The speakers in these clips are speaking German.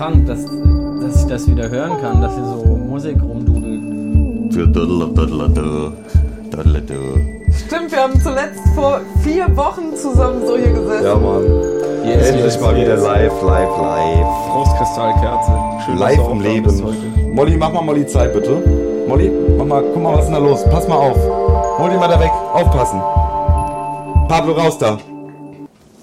krank, dass, dass ich das wieder hören kann, dass hier so Musik rumdudelt. Stimmt, wir haben zuletzt vor vier Wochen zusammen so hier gesessen. Ja, Mann. Yes, Endlich yes, mal wieder yes. live, live, live. Frostkristallkerze. Schön, Live im Leben. Molly, mach mal Molly Zeit, bitte. Molly, mach mal, guck mal, was ist denn da los? Pass mal auf. Hol die mal da weg. Aufpassen. Pablo, raus da.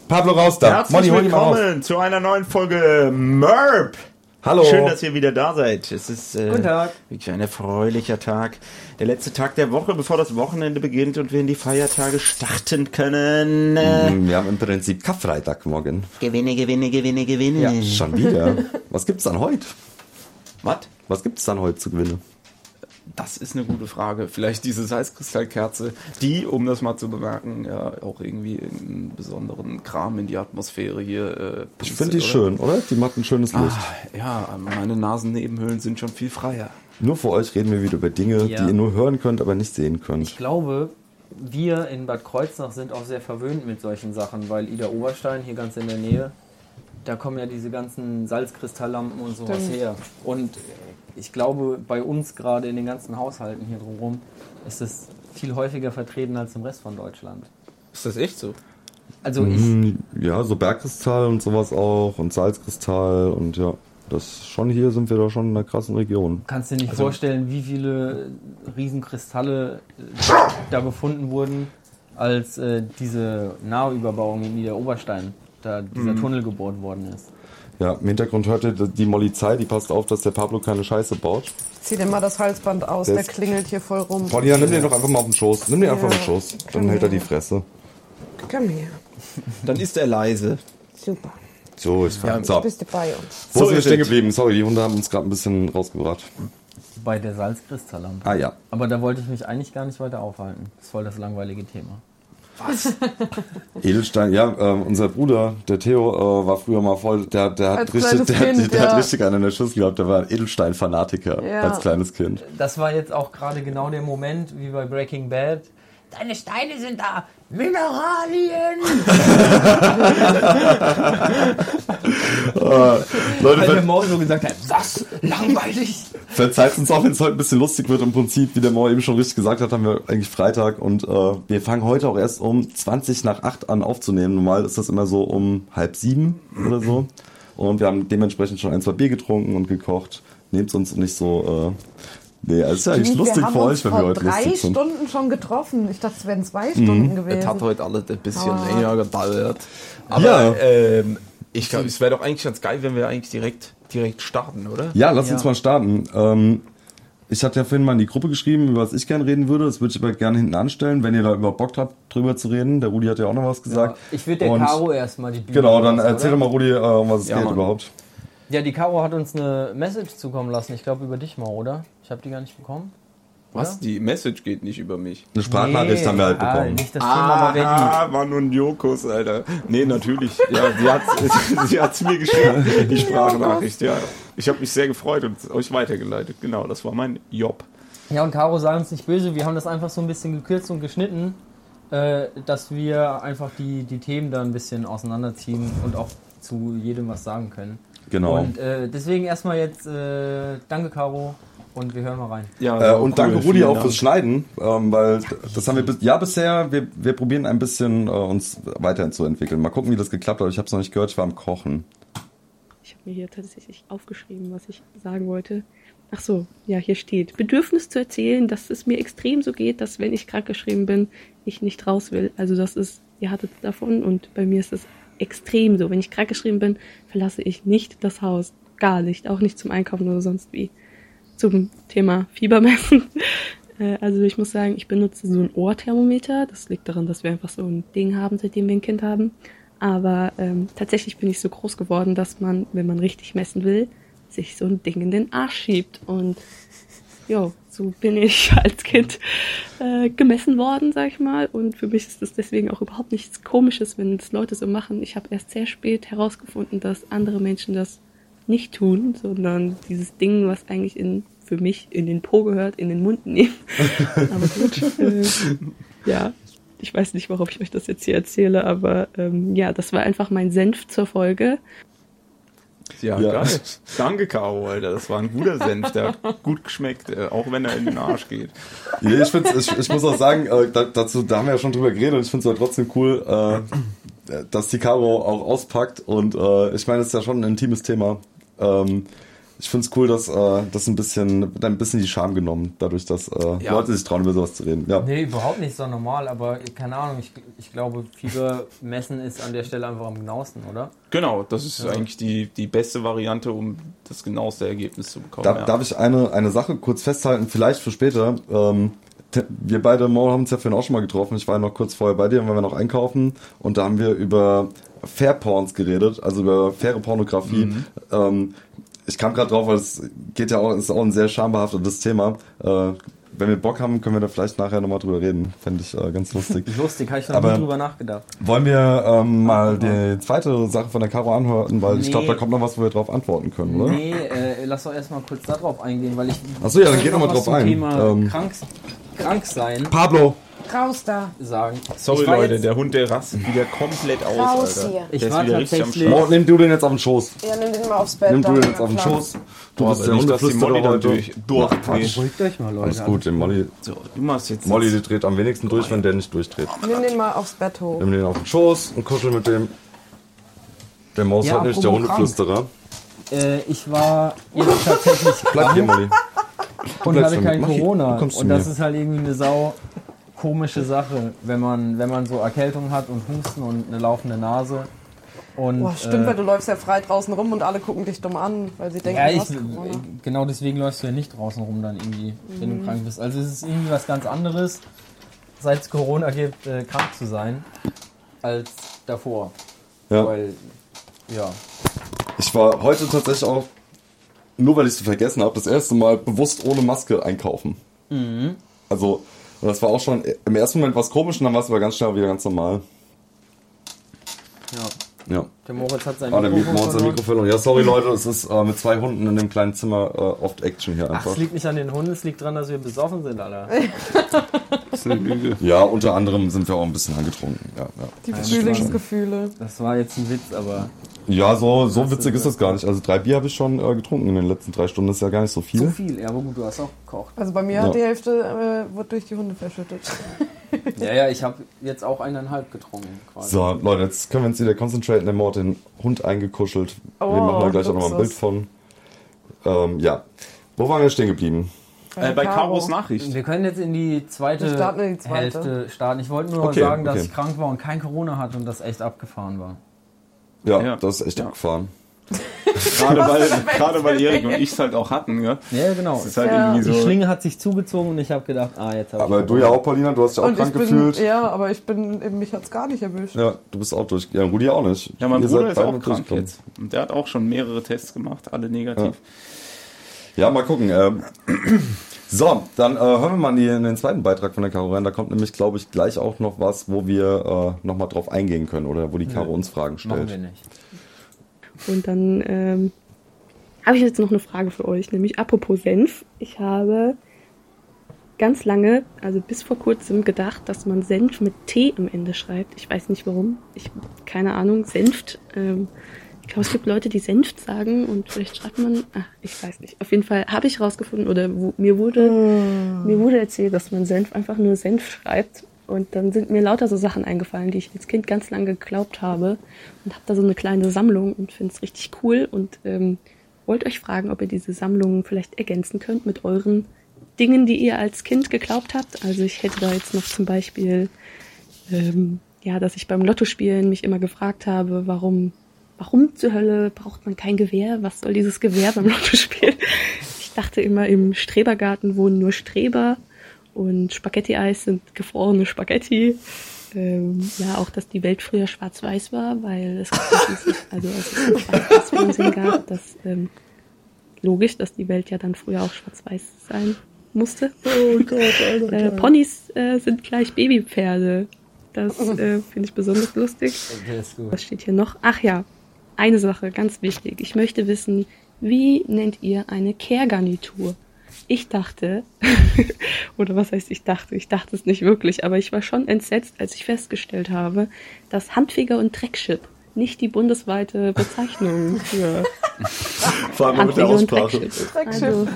Pablo, raus da. Herzlich Molly, hol willkommen zu einer neuen Folge MERP. Hallo. Schön, dass ihr wieder da seid. Es ist äh, Guten Tag. wirklich ein erfreulicher Tag. Der letzte Tag der Woche, bevor das Wochenende beginnt und wir in die Feiertage starten können. Äh, Hm, Wir haben im Prinzip Karfreitag morgen. Gewinne, gewinne, gewinne, gewinne. Schon wieder. Was gibt's dann heute? Was? Was gibt's dann heute zu gewinnen? Das ist eine gute Frage. Vielleicht diese Salzkristallkerze, die, um das mal zu bemerken, ja auch irgendwie einen besonderen Kram in die Atmosphäre hier. Äh, Ich finde die oder? schön, oder? Die macht ein schönes Licht. Ah, ja, meine Nasennebenhöhlen sind schon viel freier. Nur für euch reden wir wieder über Dinge, Ja. die ihr nur hören könnt, aber nicht sehen könnt. Ich glaube, wir in Bad Kreuznach sind auch sehr verwöhnt mit solchen Sachen, weil Ida Oberstein hier ganz in der Nähe, da kommen ja diese ganzen Salzkristalllampen und sowas Stimmt. her. Und ich glaube, bei uns gerade in den ganzen Haushalten hier drumherum ist es viel häufiger vertreten als im Rest von Deutschland. Ist das echt so? Also ich, Hm, Ja, so Bergkristall und sowas auch und Salzkristall und ja, das schon hier sind wir da schon in einer krassen Region. kannst dir nicht Also- vorstellen, wie viele Riesenkristalle äh, da gefunden wurden, als äh, diese Nahüberbauung in Niederoberstein, da dieser Mhm. Tunnel gebohrt worden ist. Ja, im Hintergrund hört ihr die Molly Zeit, die passt auf, dass der Pablo keine Scheiße baut. Zieh dir mal das Halsband aus, Der der klingelt hier voll rum. Ja, nimm den doch einfach mal auf den Schoß. Nimm den einfach auf den Ja, Schoß. Dann komm hält er die Fresse. Komm her. Dann ist er leise. Super. So, ist Ja, so. Bist du bei uns? Wo So sind wir ist stehen geblieben? Sorry, die Hunde haben uns gerade ein bisschen rausgebracht. Bei der Salzkristalllampe. Ah ja. Aber da wollte ich mich eigentlich gar nicht weiter aufhalten. Das ist voll das langweilige Thema. Edelstein, ja, ähm, unser Bruder, der Theo, äh, war früher mal voll, der, der, hat, Als richtig, der, hat- Kind, der ja. hat richtig einen in der Schüssel gehabt, der war ein Edelstein-Fanatiker Ja. als kleines Kind. Das war jetzt auch gerade genau der Moment, wie bei Breaking Bad. Deine Steine sind da! Mineralien! Leute, Weil der Maul so gesagt hat, was? Langweilig! verzeiht uns auch, wenn es heute ein bisschen lustig wird. Im Prinzip, wie der Mo eben schon richtig gesagt hat, haben wir eigentlich Freitag und äh, wir fangen heute auch erst um 20 nach 8 an aufzunehmen. Normal ist das immer so um halb sieben oder so. Und wir haben dementsprechend schon ein, zwei Bier getrunken und gekocht. Nehmt uns nicht so... Äh, nee, es ist ja eigentlich wir lustig für uns euch, wenn wir heute drei lustig sind. Stunden schon getroffen. Ich dachte, es wären zwei Stunden gewesen. Es hat heute alles ein bisschen Ah. länger gedauert. Aber Ja. ähm, ich glaube, es wäre doch eigentlich ganz geil, wenn wir eigentlich direkt, direkt starten, oder? Ja, lass Ja. uns mal starten. Ähm, ich hatte ja vorhin mal in die Gruppe geschrieben, über was ich gerne reden würde. Das würde ich aber gerne hinten anstellen, wenn ihr da überhaupt Bock habt, drüber zu reden. Der Rudi hat ja auch noch was gesagt. ich würde der Und- Caro erstmal die Bühne Genau, dann lassen, erzähl oder? doch mal, Rudi, äh, um was es Ja, geht Mann. überhaupt. Ja, die Caro hat uns eine Message zukommen lassen. Ich glaube über dich mal, oder? Ich habe die gar nicht bekommen. Was? Die Message geht nicht über mich. Eine Sprachnachricht haben wir halt ah, bekommen. Nicht das Thema, aber wer Ah, war nur ein Jokus, Alter. Nee, natürlich. Ja, sie hat sie hat's mir geschrieben, die Sprachnachricht, ja. Ich habe mich sehr gefreut und euch weitergeleitet. Genau, das war mein Job. Ja, und Caro, sei uns nicht böse. Wir haben das einfach so ein bisschen gekürzt und geschnitten, äh, dass wir einfach die, die Themen da ein bisschen auseinanderziehen und auch zu jedem was sagen können. Genau. Und äh, deswegen erstmal jetzt äh, danke, Caro. Und wir hören mal rein. Ja, Äh, und danke Rudi auch Dank. fürs Schneiden, ähm, weil das haben wir bis, ja bisher, wir, wir probieren ein bisschen äh, uns weiterzuentwickeln. Mal gucken, wie das geklappt hat. Ich habe es noch nicht gehört, ich war am Kochen. Ich habe mir hier tatsächlich aufgeschrieben, was ich sagen wollte. Ach so, ja, hier steht. Bedürfnis zu erzählen, dass es mir extrem so geht, dass wenn ich krankgeschrieben bin, ich nicht raus will. Also das ist, ihr hattet davon und bei mir ist es extrem so. Wenn ich krankgeschrieben bin, verlasse ich nicht das Haus. Gar nicht. Auch nicht zum Einkaufen oder sonst wie. Zum Thema Fiebermessen. Äh, Also ich muss sagen, ich benutze so ein Ohrthermometer. Das liegt daran, dass wir einfach so ein Ding haben, seitdem wir ein Kind haben. Aber ähm, tatsächlich bin ich so groß geworden, dass man, wenn man richtig messen will, sich so ein Ding in den Arsch schiebt. Und ja, so bin ich als Kind äh, gemessen worden, sag ich mal. Und für mich ist das deswegen auch überhaupt nichts Komisches, wenn es Leute so machen. Ich habe erst sehr spät herausgefunden, dass andere Menschen das nicht tun, sondern dieses Ding, was eigentlich in für mich in den Po gehört, in den Mund nehmen. aber gut, äh, ja, ich weiß nicht, warum ich euch das jetzt hier erzähle, aber ähm, ja, das war einfach mein Senf zur Folge. Ja, Ja. geil. Danke, Caro, Alter. Das war ein guter Senf. Der hat gut geschmeckt, äh, auch wenn er in den Arsch geht. Nee, ich, find's, ich, ich muss auch sagen, äh, da, dazu, da haben wir ja schon drüber geredet und ich finde es aber trotzdem cool, äh, dass die Caro auch auspackt und äh, ich meine, es ist ja schon ein intimes Thema. Ähm, ich finde es cool, dass äh, das ein bisschen, ein bisschen die Scham genommen, dadurch, dass äh, Ja. Leute sich trauen, über sowas zu reden. Ja. Nee, überhaupt nicht so normal, aber keine Ahnung, ich, ich glaube, Fieber messen ist an der Stelle einfach am genauesten, oder? Genau, das ist eigentlich die, die beste Variante, um das genaueste Ergebnis zu bekommen. Darf, ja. darf ich eine, eine Sache kurz festhalten, vielleicht für später? Ähm, wir beide, Mo, haben uns ja vorhin auch schon mal getroffen. Ich war ja noch kurz vorher bei dir, weil wir noch einkaufen. Und da haben wir über Fair Porns geredet, also über faire Pornografie. Ähm, ich kam gerade drauf, weil es geht ja auch, ist auch ein sehr schambehaftetes Thema. Äh, wenn wir Bock haben, können wir da vielleicht nachher nochmal drüber reden. Fände ich äh, ganz lustig. Lustig, habe ich noch Aber- nie drüber nachgedacht. Wollen wir ähm, mal die zweite Sache von der Caro anhören, weil ich Nee. glaube, da kommt noch was, wo wir drauf antworten können, oder? Nee, äh, lass doch erstmal kurz darauf eingehen, weil ich. Ach so, ja, dann ich geh wollte doch mal was drauf ein. Thema Ähm. krank, krank sein Pablo! Raus da. sagen. Sorry, Leute, der Hund, der rastet wieder komplett aus, Raus Alter. hier. Ich der war ist wieder richtig am tatsächlich- Start. Nimm du den jetzt auf den Schoß. Ja, nimm den mal aufs Bett. Nimm du den jetzt auf den. Schoß. Du Boah, bist aber der nicht, dass die Hundeflüsterer Molly da heute. durch, durchdreht. Beruhigt euch mal, Leute. Alles gut, den Molly, So, du machst jetzt Molly die dreht am wenigsten durch, wenn der nicht durchdreht. Nimm den mal aufs Bett hoch. Nimm den auf den Schoß und kuschel mit dem. Der Maus Ja, hat nicht, der apropos Hundeflüsterer. Äh, ich war jetzt tatsächlich Bleib hier, Molly. und bleibst hatte schon kein mit. Mach hier, Corona. du kommst zu Und das mir. ist halt irgendwie eine sau komische Sache, wenn man, wenn man so Erkältung hat und Husten und eine laufende Nase. Und, Boah, stimmt, äh, weil du läufst ja frei draußen rum und alle gucken dich dumm an, weil sie denken, Ja, du ich, hast Corona. genau deswegen läufst du ja nicht draußen rum dann irgendwie, wenn Mhm. du krank bist. Also es ist irgendwie was ganz anderes, seit es Corona gibt, äh, krank zu sein, als davor. Ja. Weil, ja. Ich war heute tatsächlich auch, nur weil ich es vergessen habe, das erste Mal bewusst ohne Maske einkaufen. Mhm. Also, und das war auch schon im ersten Moment was komisch und dann war es aber ganz schnell wieder ganz normal. ja. Ja. Der Moritz hat sein Ah, der Mikrofon Mikrofon, verloren. Mikrofon. Ja, sorry Leute, es ist äh, mit zwei Hunden in dem kleinen Zimmer äh, oft Action hier Ach, einfach. es liegt nicht an den Hunden, es liegt daran, dass wir besoffen sind, Alter. Das ist eine Lüge. Ja, unter anderem sind wir auch ein bisschen angetrunken. Ja, ja. Die Frühlingsgefühle. Das war jetzt ein Witz, aber ja so, so witzig ist- das gar nicht. Also drei Bier habe ich schon äh, getrunken in den letzten drei Stunden. Das ist ja gar nicht so viel. so viel. Ja, aber gut, du hast auch gekocht. Also bei mir Ja. hat die Hälfte äh, wurde durch die Hunde verschüttet. Ja, ja, ich habe jetzt auch eineinhalb getrunken quasi. So, Leute, jetzt können wir uns wieder concentraten. Der Mord den Hund eingekuschelt. wir Oh, machen da gleich auch noch mal ein Bild von. Ähm, ja. Wo waren wir stehen geblieben? Äh, bei. Karos Nachricht. Wir können jetzt in die zweite Wir starten in die zweite. Hälfte starten. Ich wollte nur Okay, sagen, dass okay. ich krank war und kein Corona hatte und das echt abgefahren war. Ja, Ja. das ist echt Ja. abgefahren. Gerade weil, gerade weil Erik und ich es halt auch hatten, ja. Ja, genau. Halt Ja. irgendwie Die so. Schlinge hat sich zugezogen und ich habe gedacht, ah, jetzt habe ich Aber du ja auch, Paulina, du hast dich auch Und ich krank bin, gefühlt. ja, aber ich bin, eben, mich hat's gar nicht erwischt. Ja, du bist auch durch. Ja, Rudi auch nicht. Ja, mein Ihr Bruder ist auch krank jetzt. Und der hat auch schon mehrere Tests gemacht, alle negativ. Ja, mal gucken. Ähm. So, dann äh, hören wir mal in, die, in den zweiten Beitrag von der Caro rein. Da kommt nämlich, glaube ich, gleich auch noch was, wo wir äh, nochmal drauf eingehen können oder wo die Caro uns Fragen Machen wir stellt. nicht. Und dann ähm, habe ich jetzt noch eine Frage für euch, nämlich apropos Senf. Ich habe ganz lange, also bis vor kurzem, gedacht, dass man Senf mit T am Ende schreibt. Ich weiß nicht warum. Ich keine Ahnung. Senft. Ähm, ich glaube, es gibt Leute, die Senft sagen und vielleicht schreibt man. Ach, ich weiß nicht. Auf jeden Fall habe ich rausgefunden oder wo, mir wurde mir wurde erzählt, dass man Senf einfach nur Senf schreibt. Und dann sind mir lauter so Sachen eingefallen, die ich als Kind ganz lange geglaubt habe. Und habe da so eine kleine Sammlung und finde es richtig cool. Und ähm, wollte euch fragen, ob ihr diese Sammlung vielleicht ergänzen könnt mit euren Dingen, die ihr als Kind geglaubt habt. Also ich hätte da jetzt noch zum Beispiel, ähm, ja, dass ich beim Lottospielen mich immer gefragt habe, warum, warum zur Hölle braucht man kein Gewehr? Was soll dieses Gewehr beim Lottospielen? Ich dachte immer, im Strebergarten wohnen nur Streber und Spaghetti-Eis sind gefrorene Spaghetti. Ähm, ja, auch, dass die Welt früher schwarz-weiß war, weil es schließlich- also als es ein Schwarz-Weiß-Fernsehen gab, dass ähm, logisch, dass die Welt ja dann früher auch schwarz-weiß sein musste. Oh Gott, Alter. Äh, Ponys äh, sind gleich Babypferde. Das äh, finde ich besonders lustig. Okay, ist gut. Was steht hier noch? Ach ja, eine Sache, ganz wichtig. Ich möchte wissen, wie nennt ihr eine Care-Garnitur? Ich dachte, oder was heißt ich dachte? Ich dachte es nicht wirklich, aber ich war schon entsetzt, als ich festgestellt habe, dass Handfeger und Dreckschip nicht die bundesweite Bezeichnung für Vor allem mit der Aussprache. Dreckschiff. Also,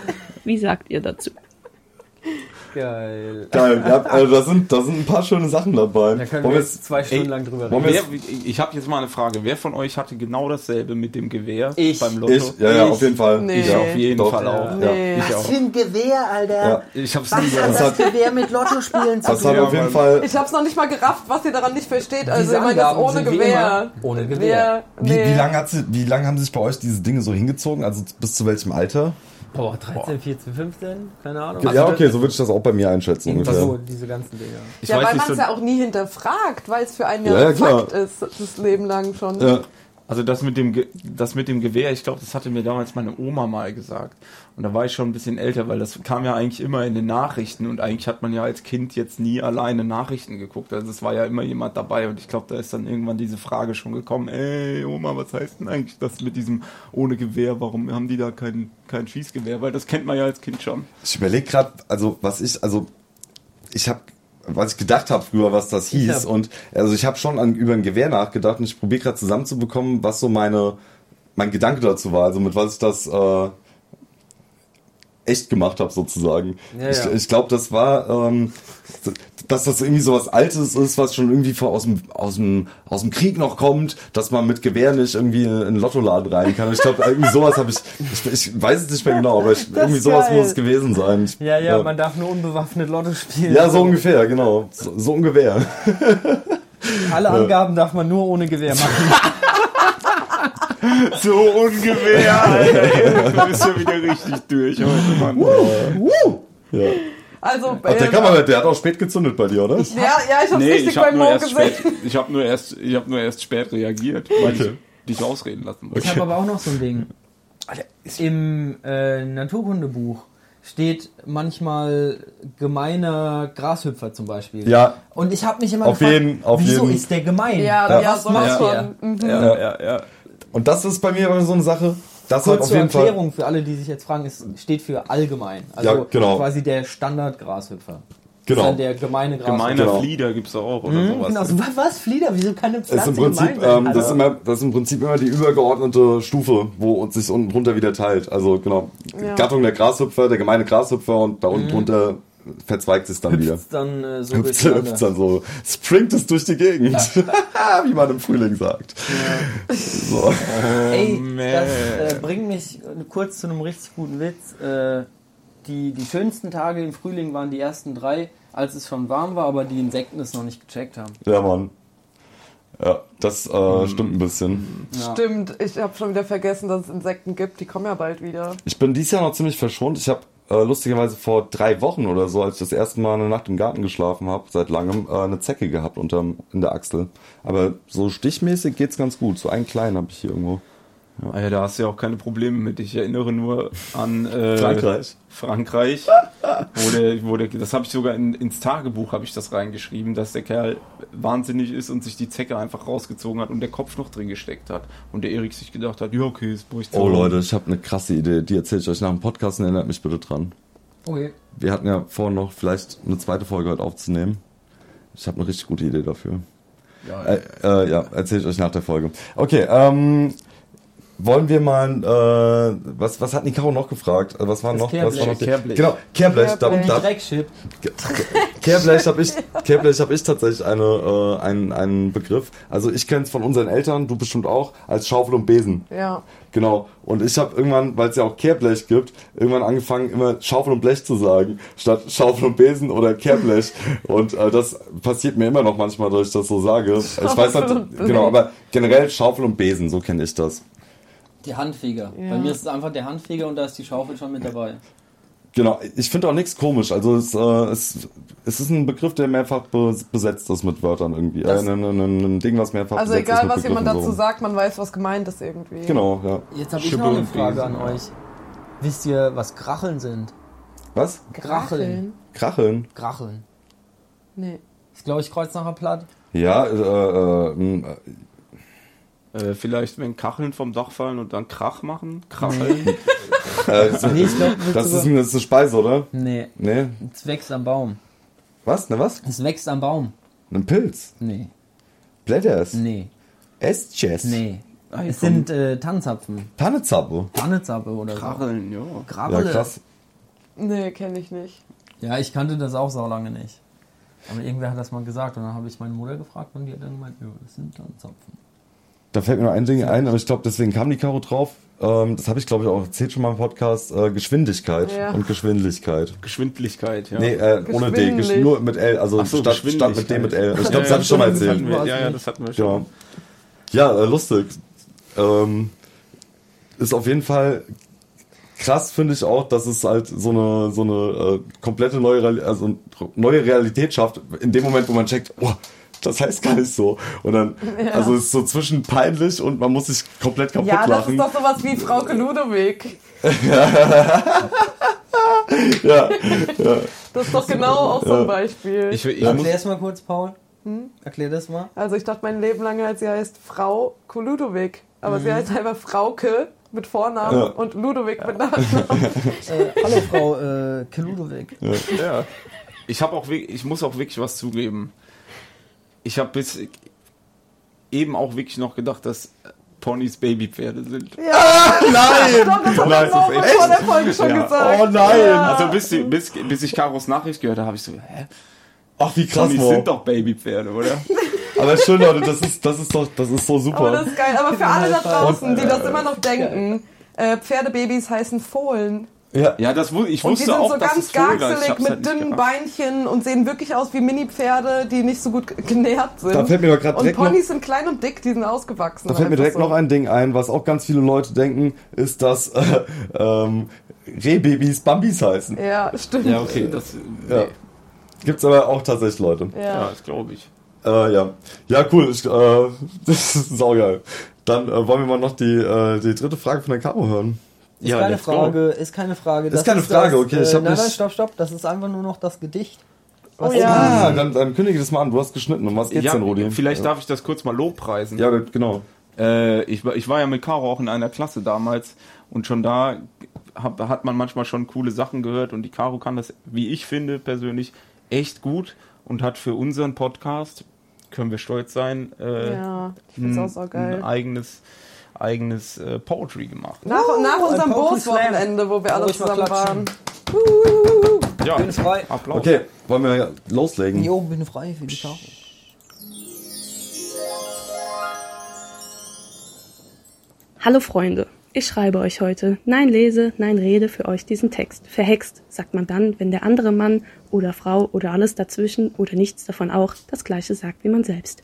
wie sagt ihr dazu? Geil. Geil, ja, also da sind, da sind ein paar schöne Sachen dabei. Da können Wollen wir jetzt zwei Stunden Ey, lang drüber reden. Wer, ich habe jetzt mal eine Frage. Wer von euch hatte genau dasselbe mit dem Gewehr Ich. beim Lotto? ich, ja, ja, Ich- auf jeden Fall. Nee. Ich ja, auf jeden doch. Fall auch. Nee. Ich auch. ein Gewehr, Alter. Ja. Ich hab's Was nie hat das Gewehr mit Lottospielen zu Das hat tun? auf jeden Fall. Ich hab's noch nicht mal gerafft, was ihr daran nicht versteht. Also ich meine das ohne Gewehr. immer Ohne Gewehr. Wie, nee. wie lange hat sie, wie lange haben sich bei euch diese Dinge so hingezogen? Also bis zu welchem Alter? Boah, 13, 14, 15? Keine Ahnung. ja, okay, so würde ich das auch bei mir einschätzen ungefähr. so, diese ganzen Dinger. Ich ja, weiß weil man es so, ja auch nie hinterfragt, weil es für einen Ja, ja, ja. Fakt ist, das Leben lang schon. Ja. Also das mit dem Ge das mit dem Gewehr, ich glaube, das hatte mir damals meine Oma mal gesagt. Und da war ich schon ein bisschen älter, weil das kam ja eigentlich immer in den Nachrichten und eigentlich hat man ja als Kind jetzt nie alleine Nachrichten geguckt. Also es war ja immer jemand dabei und ich glaube, da ist dann irgendwann diese Frage schon gekommen, ey Oma, was heißt denn eigentlich das mit diesem ohne Gewehr? Warum haben die da kein, kein Schießgewehr? Weil das kennt man ja als Kind schon. Ich überlege gerade, also was ich, also ich habe, was ich gedacht habe früher, was das hieß. und also ich habe schon an, über ein Gewehr nachgedacht und ich probiere gerade zusammenzubekommen, was so meine mein Gedanke dazu war, also mit was ich das äh, echt gemacht habe sozusagen. Ja, ich ja. ich glaube, das war, ähm, dass das irgendwie so was Altes ist, was schon irgendwie vor, aus, dem, aus, dem, aus dem Krieg noch kommt, dass man mit Gewehr nicht irgendwie in einen Lottoladen rein kann. Ich glaube, irgendwie sowas habe ich, ich, ich weiß es nicht mehr genau, aber ich, irgendwie sowas geil. muss es gewesen sein. Ich, Ja, ja, man darf nur unbewaffnet Lotto spielen. ja, so ungefähr, genau. So, so ungefähr. Alle Angaben darf man nur ohne Gewehr machen. So ungewehr, Alter. Du bist ja wieder richtig durch heute, Mann. Ja. Also, Ach, der äh, Kameramann, der hat auch spät gezündet bei dir, oder? ja, ja, ich hab's Nee, richtig ich habe bei Mo gesehen. spät, ich habe nur erst, ich habe nur erst spät reagiert, weil Okay. ich dich ausreden lassen wollte. Ich habe aber auch noch so ein Ding. Im äh, Naturkundebuch steht manchmal gemeiner Grashüpfer zum Beispiel. Ja. Und ich habe mich immer Auf gefragt, jeden- auf wieso jeden- ist der gemein? Ja, Ja. ja, Was sowas macht schon. der? Mhm. Ja, ja, ja. Und das ist bei mir aber so eine Sache, das hat Kurz auf zur jeden Fall. Erklärung für alle, die sich jetzt fragen, es steht für allgemein. Also Ja, genau. quasi der Standard-Grashüpfer. Genau. Ist dann der gemeine Grashüpfer. Gemeiner Genau. Flieder gibt's auch oder Mhm, sowas. genau. Was? Flieder? Wieso keine Pflanze ist, im Prinzip, ähm, das, ist Alter? immer, das ist im Prinzip immer die übergeordnete Stufe, wo uns sich unten drunter wieder teilt. Also genau, Ja. Gattung der Grashüpfer, der gemeine Grashüpfer und da unten drunter verzweigt es dann wieder. Hüpft's dann äh, so Hüpft hüpft's dann so, springt es durch die Gegend, wie man im Frühling sagt. So. Ey, man. das äh, bringt mich kurz zu einem richtig guten Witz. Äh, die, die schönsten Tage im Frühling waren die ersten drei, als es schon warm war, aber die Insekten es noch nicht gecheckt haben. Ja, Mann. Ja, das äh, stimmt ein bisschen. Ja. Stimmt, ich habe schon wieder vergessen, dass es Insekten gibt. Die kommen ja bald wieder. Ich bin dieses Jahr noch ziemlich verschont. Ich habe äh, lustigerweise vor drei Wochen oder so, als ich das erste Mal eine Nacht im Garten geschlafen habe, seit langem, äh, eine Zecke gehabt unterm, in der Achsel. Aber so stichmäßig geht's ganz gut. So einen kleinen habe ich hier irgendwo. Ja, da hast du ja auch keine Probleme mit. Ich erinnere nur an äh, Frankreich. Frankreich, wo der, wo der, das habe ich sogar in, ins Tagebuch habe ich das reingeschrieben, dass der Kerl wahnsinnig ist und sich die Zecke einfach rausgezogen hat und der Kopf noch drin gesteckt hat und der Erik sich gedacht hat, ja okay, brauche ich Oh Leute, ich habe eine krasse Idee. Die erzähle ich euch nach dem Podcast und erinnert mich bitte dran. Okay. Wir hatten ja vor, noch vielleicht eine zweite Folge heute aufzunehmen. Ich habe eine richtig gute Idee dafür. Ja, Äh, äh, ja, erzähle ich euch nach der Folge. Okay, ähm, wollen wir mal, äh, was, was hat Nicaro noch gefragt? Äh, Was war Das noch? Was war noch Kehrblech. Kehrblech. Genau, Kehrblech. Da, Kehrblech. da, Dreckschip. Kehrblech habe ich, Kehrblech hab ich tatsächlich eine, äh, einen, einen Begriff. Also ich kenne es von unseren Eltern, du bestimmt auch, als Schaufel und Besen. Ja. Genau. Und ich habe irgendwann, weil es ja auch Kehrblech gibt, irgendwann angefangen, immer Schaufel und Blech zu sagen, statt Schaufel und Besen oder Kehrblech. Und äh, das passiert mir immer noch manchmal, dass ich das so sage. ich weiß Schaufel und nicht, Blech. genau, aber generell Schaufel und Besen, so kenne ich das. Die Handfeger. Ja. Bei mir ist es einfach der Handfeger und da ist die Schaufel schon mit dabei. Genau, ich finde auch nichts komisch. Also es, äh, es, es ist ein Begriff, der mehrfach be besetzt ist mit Wörtern irgendwie. Äh, ein, ein, ein, ein Ding, was mehrfach Also besetzt ist egal, mit was jemand dazu so. sagt, man weiß, was gemeint ist irgendwie. Genau, ja. Jetzt habe ich noch eine Frage an euch. Wisst ihr, was Gracheln sind? Was? Gracheln. Kracheln? Gracheln. Nee. Ist, glaube ich, Kreuznacher Platt. Ja, äh, äh, ähm, Äh, vielleicht, wenn Kacheln vom Dach fallen und dann Krach machen. Kracheln. äh, so- Nee, ich glaube, das, ist, ein- das ist eine Speise, oder? Nee, Nee. es wächst am Baum. Was? Ne was? Es wächst am Baum. Ein Pilz? Nee, Blätter es? nee. S-Chess. Nee. Ah, es komm. sind äh, Tannenzapfen. Tannezappe. Tannezappe oder so. Kracheln, ja. Ja, Grabbele. krass. Nee, kenne ich nicht. Ja, ich kannte das auch so lange nicht. Aber irgendwer hat das mal gesagt und dann habe ich meine Mutter gefragt und die hat dann gemeint, ja, das sind Tannenzapfen. Da fällt mir noch ein Ding ein, aber ich glaube, deswegen kam die Karo drauf. Ähm, das habe ich, glaube ich, auch erzählt schon mal im Podcast. Äh, Geschwindigkeit Ja. und Geschwindigkeit. Geschwindlichkeit, ja. Nee, äh, ohne D, nur mit L, also so, statt, statt mit D mit L. Ich glaube, das habe ich schon mal erzählt. wir, ja, ja, das hatten wir schon. Genau. Ja, äh, lustig. Ähm, ist auf jeden Fall krass, finde ich auch, dass es halt so eine so eine äh, komplette neue, Real- also neue Realität schafft. In dem Moment, wo man checkt, oh, das heißt gar nicht so. Und dann, also es ist so zwischen peinlich und man muss sich komplett kaputt Ja, das lachen. ist doch sowas wie Frauke Ludewig. ja, Das ist doch genau auch so ein Beispiel. Ich, ich Ja, Erklär es mal kurz, Paul. Erklär das mal. Also ich dachte mein Leben lang, halt, sie heißt Frau Ludewig. Aber sie heißt einfach Frauke mit Vornamen Ja. und Ludewig mit Nachnamen. Äh, hallo Frau äh, Keludovic. ja. ich habe auch, ich muss auch wirklich was zugeben. Ich habe bis eben auch wirklich noch gedacht, dass Ponys Babypferde sind. nein! Doch, das hat Nein, er auch das ist vor der Folge schon Ja. gesagt. Oh nein! Ja. Also bis, bis, bis ich Karos Nachricht gehört habe, habe ich so, hä? Ach, wie krass, Ponys sind doch Babypferde, oder? Aber schön, Leute, das ist, das ist doch, das ist so Aber super. das ist geil. Aber für alle da draußen, die das immer noch denken, äh, Pferdebabys heißen Fohlen. Ja, Ja, das wu- ich Und die wusste sind auch, so dass ganz garxelig hab's mit halt nicht dünnen. Beinchen und sehen wirklich aus wie Mini-Pferde, die nicht so gut genährt sind. Da fällt mir doch grad und Ponys sind klein und dick, die sind ausgewachsen. Da fällt mir direkt so. noch ein Ding ein, was auch ganz viele Leute denken, ist, dass äh, ähm, Rehbabys Bambis heißen. Ja, stimmt. Ja, okay, das, Ja. nee. Gibt's aber auch tatsächlich Leute. Ja. ja, das glaube ich. Äh, ja. Ja, cool. Ich, äh, das ist saugeil. Dann äh, wollen wir mal noch die, äh, die dritte Frage von der Caro hören. Ist Ja, keine let's go. Frage, ist keine Frage. Ist keine Frage, okay, Äh, ich hab nein, nein, stopp, stopp. Das ist einfach nur noch das Gedicht. Oh ja. Ah, dann, dann kündige das mal an. Du hast geschnitten. Um was geht's ja, denn, Rudi? vielleicht ja. darf ich das kurz mal lobpreisen. Ja, genau. Äh, ich, war- ich war ja mit Caro auch in einer Klasse damals und schon da hab, hat man manchmal schon coole Sachen gehört und die Caro kann das, wie ich finde, persönlich echt gut und hat für unseren Podcast, können wir stolz sein, äh, Ja, ich find's auch so ein geil. eigenes, eigenes äh, Poetry gemacht. Nach, nach ein unserem Bootswochenende, wo wir alle mal zusammen waren. Ja, Bin frei. Applaus. Okay, wollen wir loslegen? Jo, bin frei für die Karo. Hallo Freunde, ich schreibe euch heute, nein lese, nein rede für euch diesen Text. Verhext, sagt man dann, wenn der andere Mann oder Frau oder alles dazwischen oder nichts davon auch das gleiche sagt wie man selbst.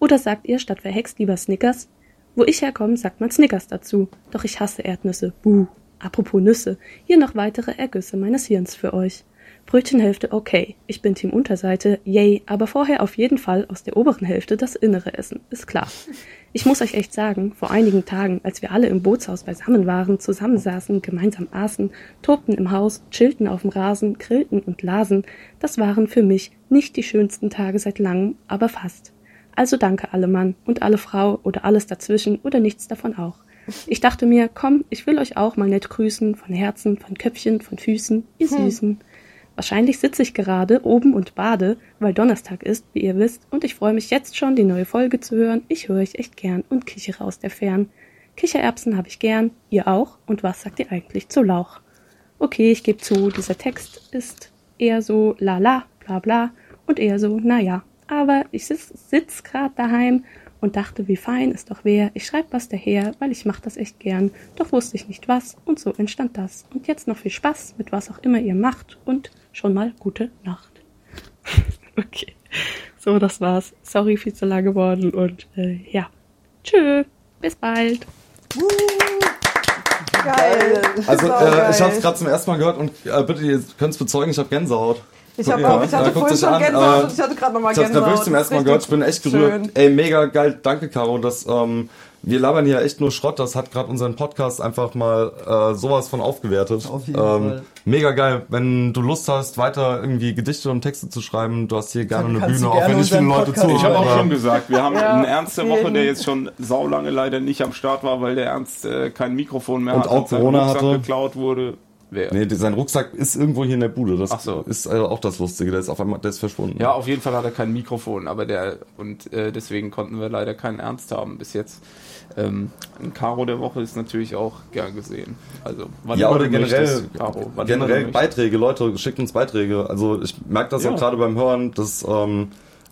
Oder sagt ihr statt verhext lieber Snickers? Wo ich herkomme, sagt man Snickers dazu. Doch ich hasse Erdnüsse. Buh. Apropos Nüsse, hier noch weitere Ergüsse meines Hirns für euch. Brötchenhälfte okay, ich bin Team Unterseite, yay, aber vorher auf jeden Fall aus der oberen Hälfte das innere Essen, ist klar. Ich muss euch echt sagen, vor einigen Tagen, als wir alle im Bootshaus beisammen waren, zusammensaßen, gemeinsam aßen, tobten im Haus, chillten auf dem Rasen, grillten und lasen, das waren für mich nicht die schönsten Tage seit langem, aber fast. Also danke alle Mann und alle Frau oder alles dazwischen oder nichts davon auch. Ich dachte mir, komm, ich will euch auch mal nett grüßen, von Herzen, von Köpfchen, von Füßen, ihr Süßen. Wahrscheinlich sitze ich gerade oben und bade, weil Donnerstag ist, wie ihr wisst, und ich freue mich jetzt schon, die neue Folge zu hören. Ich höre euch echt gern und kichere aus der Fern. Kichererbsen habe ich gern, ihr auch, und was sagt ihr eigentlich zu Lauch? Okay, ich gebe zu, dieser Text ist eher so la la, bla bla, und eher so, naja. Aber ich sitz, sitz grad daheim und dachte, wie fein es doch wär. Ich schreib was daher, weil ich mach das echt gern. Doch wusste ich nicht was, und so entstand das. Und jetzt noch viel Spaß mit was auch immer ihr macht und schon mal gute Nacht. okay. So, das war's. Sorry, viel zu lang geworden und äh, ja. Tschö. Bis bald. Geil. Also, äh, geil. ich habe es gerade zum ersten Mal gehört und äh, bitte, ihr könnt es bezeugen, ich habe Gänsehaut. Ich, hab Ja, auch, ich hatte ja, vorhin schon an, Gänsehaut äh, und ich hatte gerade nochmal Ich hab's Gänsehaut. gerade wirklich zum ersten Mal gehört, ich bin echt gerührt. Schön. Ey, mega geil, danke Caro, dass ähm, wir labern hier echt nur Schrott, das hat gerade unseren Podcast einfach mal äh, sowas von aufgewertet. Auf jeden ähm, Fall. Mega geil, wenn du Lust hast, weiter irgendwie Gedichte und Texte zu schreiben, du hast hier gerne eine Kannst Bühne, du auch gerne wenn nicht viele Leute zuhören. Ich habe auch schon gesagt, wir haben Ja, einen Ernst der Woche, der jetzt schon saulange leider nicht am Start war, weil der Ernst äh, kein Mikrofon mehr Und hat auch sein Corona hatte. geklaut wurde. Wer? Nee, sein Rucksack ist irgendwo hier in der Bude. Das Ach so. ist also auch das Lustige. Der ist auf einmal, der ist verschwunden. Ja, auf jeden Fall hat er kein Mikrofon, aber der und äh, deswegen konnten wir leider keinen Ernst haben bis jetzt. Ähm, ein Karo der Woche ist natürlich auch gern gesehen. Also wann Ja, oder generell, immer generell. Beiträge, Leute, schickt uns Beiträge. Also ich merke das Ja. auch gerade beim Hören, dass ähm,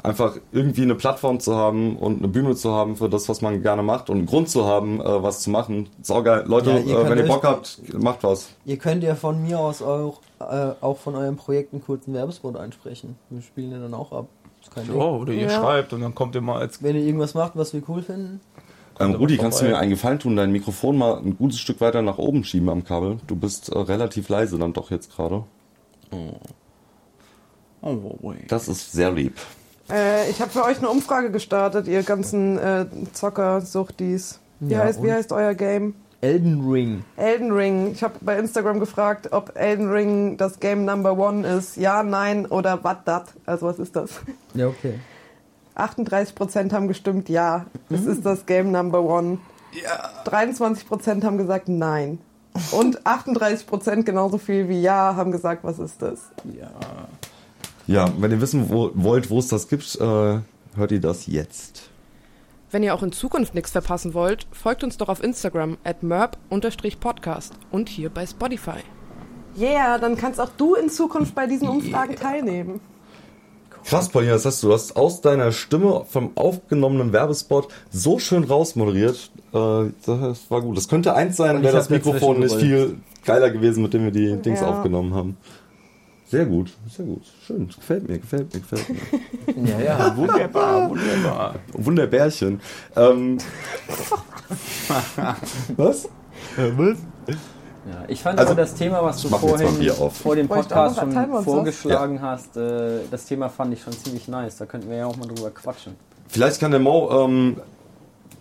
einfach irgendwie eine Plattform zu haben und eine Bühne zu haben für das, was man gerne macht und einen Grund zu haben, äh, was zu machen. Saugeil. Leute, Ja, ihr äh, wenn ihr Bock habt, macht was. Ihr könnt ja von mir aus auch, äh, auch von eurem Projekt einen kurzen Werbespot einsprechen. Wir spielen den dann auch ab. Oh, oder ihr Ja. schreibt und dann kommt ihr mal als Wenn ihr irgendwas macht, was wir cool finden. Ähm, Rudi, kannst du mir einen Gefallen tun, dein Mikrofon mal ein gutes Stück weiter nach oben schieben am Kabel? Du bist äh, relativ leise dann doch jetzt gerade. Oh, wait. Das ist sehr lieb. Äh, ich habe für euch eine Umfrage gestartet, ihr ganzen äh, Zocker-Suchtis. Wie, Ja, heißt, wie heißt euer Game? Elden Ring. Elden Ring. Ich habe bei Instagram gefragt, ob Elden Ring das Game Number One ist. Ja, nein oder was dat? Also was ist das? Ja, okay. 38% haben gestimmt, ja, es ist das Game Number One. 23% haben gesagt nein. Und 38% genauso viel wie ja haben gesagt, was ist das? Ja. Ja, wenn ihr wissen wo, wollt, wo es das gibt, äh, hört ihr das jetzt. Wenn ihr auch in Zukunft nichts verpassen wollt, folgt uns doch auf Instagram at merp-podcast und hier bei Spotify. Yeah, dann kannst auch du in Zukunft bei diesen Umfragen teilnehmen. Krass, Paulina, das heißt, du hast aus deiner Stimme vom aufgenommenen Werbespot so schön rausmoderiert. Äh, das war gut. Das könnte eins sein, Und wäre das Mikrofon nicht viel geiler gewesen, mit dem wir die Dings Ja. aufgenommen haben. Sehr gut, sehr gut. Schön. Gefällt mir, gefällt mir, gefällt mir. Ja, ja. Wunderbar, wunderbar. Wunderbärchen. Ähm, was? Ja, ich fand Also, aber das Thema, was du vorhin vor dem Podcast schon vorgeschlagen hast, äh, das Thema fand ich schon ziemlich nice. Da könnten wir ja auch mal drüber quatschen. Vielleicht kann der Mo ähm,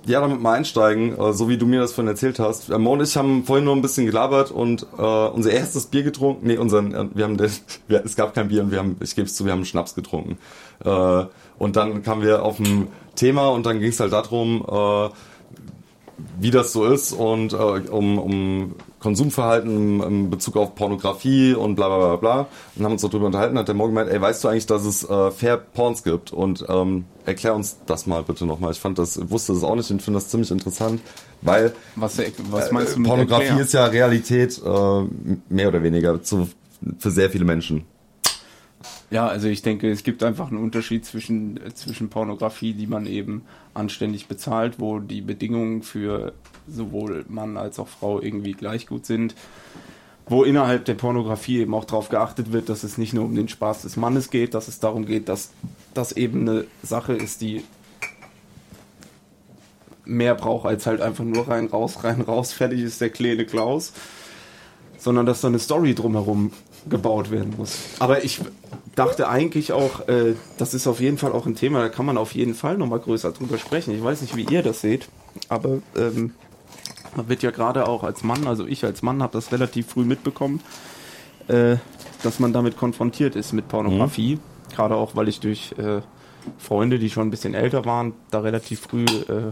ja damit mal einsteigen, äh, so wie du mir das vorhin erzählt hast. Äh, Mo und ich haben vorhin nur ein bisschen gelabert und äh, unser erstes Bier getrunken. Nee, unseren, äh, wir haben das, wir, es gab kein Bier und wir haben, ich gebe es zu, wir haben Schnaps getrunken. Äh, und dann kamen wir auf ein Thema und dann ging es halt darum, äh, wie das so ist und äh, um, um Konsumverhalten in Bezug auf Pornografie und bla bla bla bla und haben uns darüber unterhalten, hat der Morgen gemeint, ey, weißt du eigentlich, dass es äh, Fair Porns gibt und ähm, erklär uns das mal bitte nochmal. Ich fand das, wusste das auch nicht und finde das ziemlich interessant, weil Was, was meinst du äh, mit Pornografie erklären? ist ja Realität äh, mehr oder weniger zu, für sehr viele Menschen. Ja, also ich denke, es gibt einfach einen Unterschied zwischen, äh, zwischen Pornografie, die man eben anständig bezahlt, wo die Bedingungen für sowohl Mann als auch Frau irgendwie gleich gut sind, wo innerhalb der Pornografie eben auch darauf geachtet wird, dass es nicht nur um den Spaß des Mannes geht, dass es darum geht, dass das eben eine Sache ist, die mehr braucht als halt einfach nur rein, raus, rein, raus, fertig ist der kleine Klaus sondern dass da eine Story drumherum gebaut werden muss. Aber ich dachte eigentlich auch, äh, das ist auf jeden Fall auch ein Thema, da kann man auf jeden Fall nochmal größer drüber sprechen. Ich weiß nicht, wie ihr das seht, aber ähm, man wird ja gerade auch als Mann, also ich als Mann habe das relativ früh mitbekommen, äh, dass man damit konfrontiert ist mit Pornografie. Gerade auch, weil ich durch äh, Freunde, die schon ein bisschen älter waren, da relativ früh äh,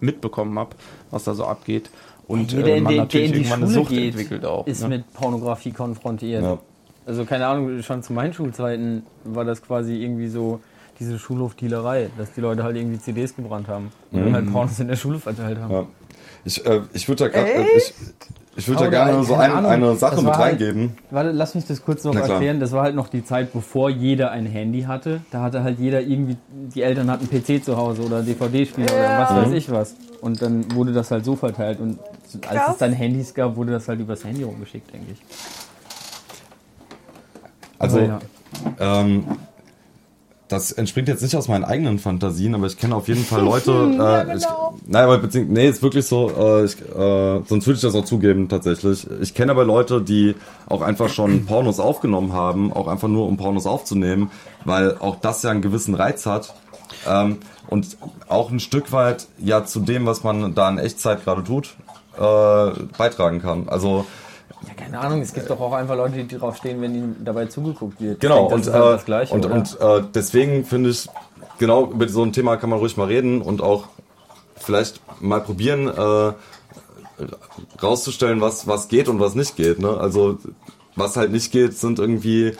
mitbekommen habe, was da so abgeht. Und Jeder, äh, in man den, der natürlich in die irgendwann eine Schule Sucht geht, entwickelt auch. ist ne? mit Pornografie konfrontiert. Ja. Also keine Ahnung, schon zu meinen Schulzeiten war das quasi irgendwie so diese Schulhofdealerei, dass die Leute halt irgendwie CDs gebrannt haben und dann halt Pornos in der Schule verteilt haben. Ja. Ich, äh, ich würde da, grad- äh, ich, ich würd da Oder, gerne so ein, Ahnung, eine Sache mit halt- reingeben. Warte, lass mich das kurz noch erklären. Das war halt noch die Zeit, bevor jeder ein Handy hatte. Da hatte halt jeder irgendwie, die Eltern hatten PC zu Hause oder DVD-Spieler oder Ja. was weiß ich was. Und dann wurde das halt so verteilt. Und als Krass. es dann Handys gab, wurde das halt übers Handy rumgeschickt, denke ich. Also, Aber ja. ähm, das entspringt jetzt nicht aus meinen eigenen Fantasien, aber ich kenne auf jeden Fall Leute. äh, ich, nein, aber beziehungsweise, nee, ist wirklich so. Äh, ich, äh, sonst würde ich das auch zugeben tatsächlich. Ich kenne aber Leute, die auch einfach schon Pornos aufgenommen haben, auch einfach nur um Pornos aufzunehmen, weil auch das ja einen gewissen Reiz hat. Ähm, und auch ein Stück weit ja zu dem, was man da in Echtzeit gerade tut, äh, beitragen kann. Also ja, keine Ahnung, es gibt doch auch einfach Leute, die drauf stehen, wenn ihnen dabei zugeguckt wird. Genau, und, halt äh, das Gleiche, und, und äh, deswegen finde ich, genau über so ein Thema kann man ruhig mal reden und auch vielleicht mal probieren, äh, rauszustellen, was, was geht und was nicht geht. Ne? Also was halt nicht geht, sind irgendwie,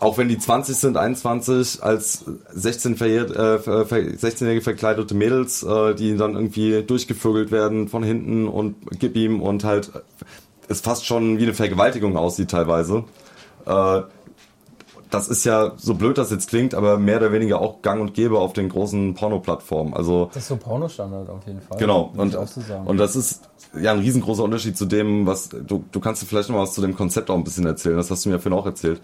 auch wenn die 20 sind, 21, als 16 verjährt, äh, 16-jährige verkleidete Mädels, äh, die dann irgendwie durchgevögelt werden von hinten und gib ihm und halt es fast schon wie eine Vergewaltigung aussieht teilweise. Äh, das ist ja, so blöd das jetzt klingt, aber mehr oder weniger auch gang und gäbe auf den großen Porno-Plattformen. Also, Das ist so Pornostandard auf jeden Fall. genau. Und, und das ist ja ein riesengroßer Unterschied zu dem, was, du, du kannst dir vielleicht noch was zu dem Konzept auch ein bisschen erzählen. Das hast du mir vorhin auch erzählt.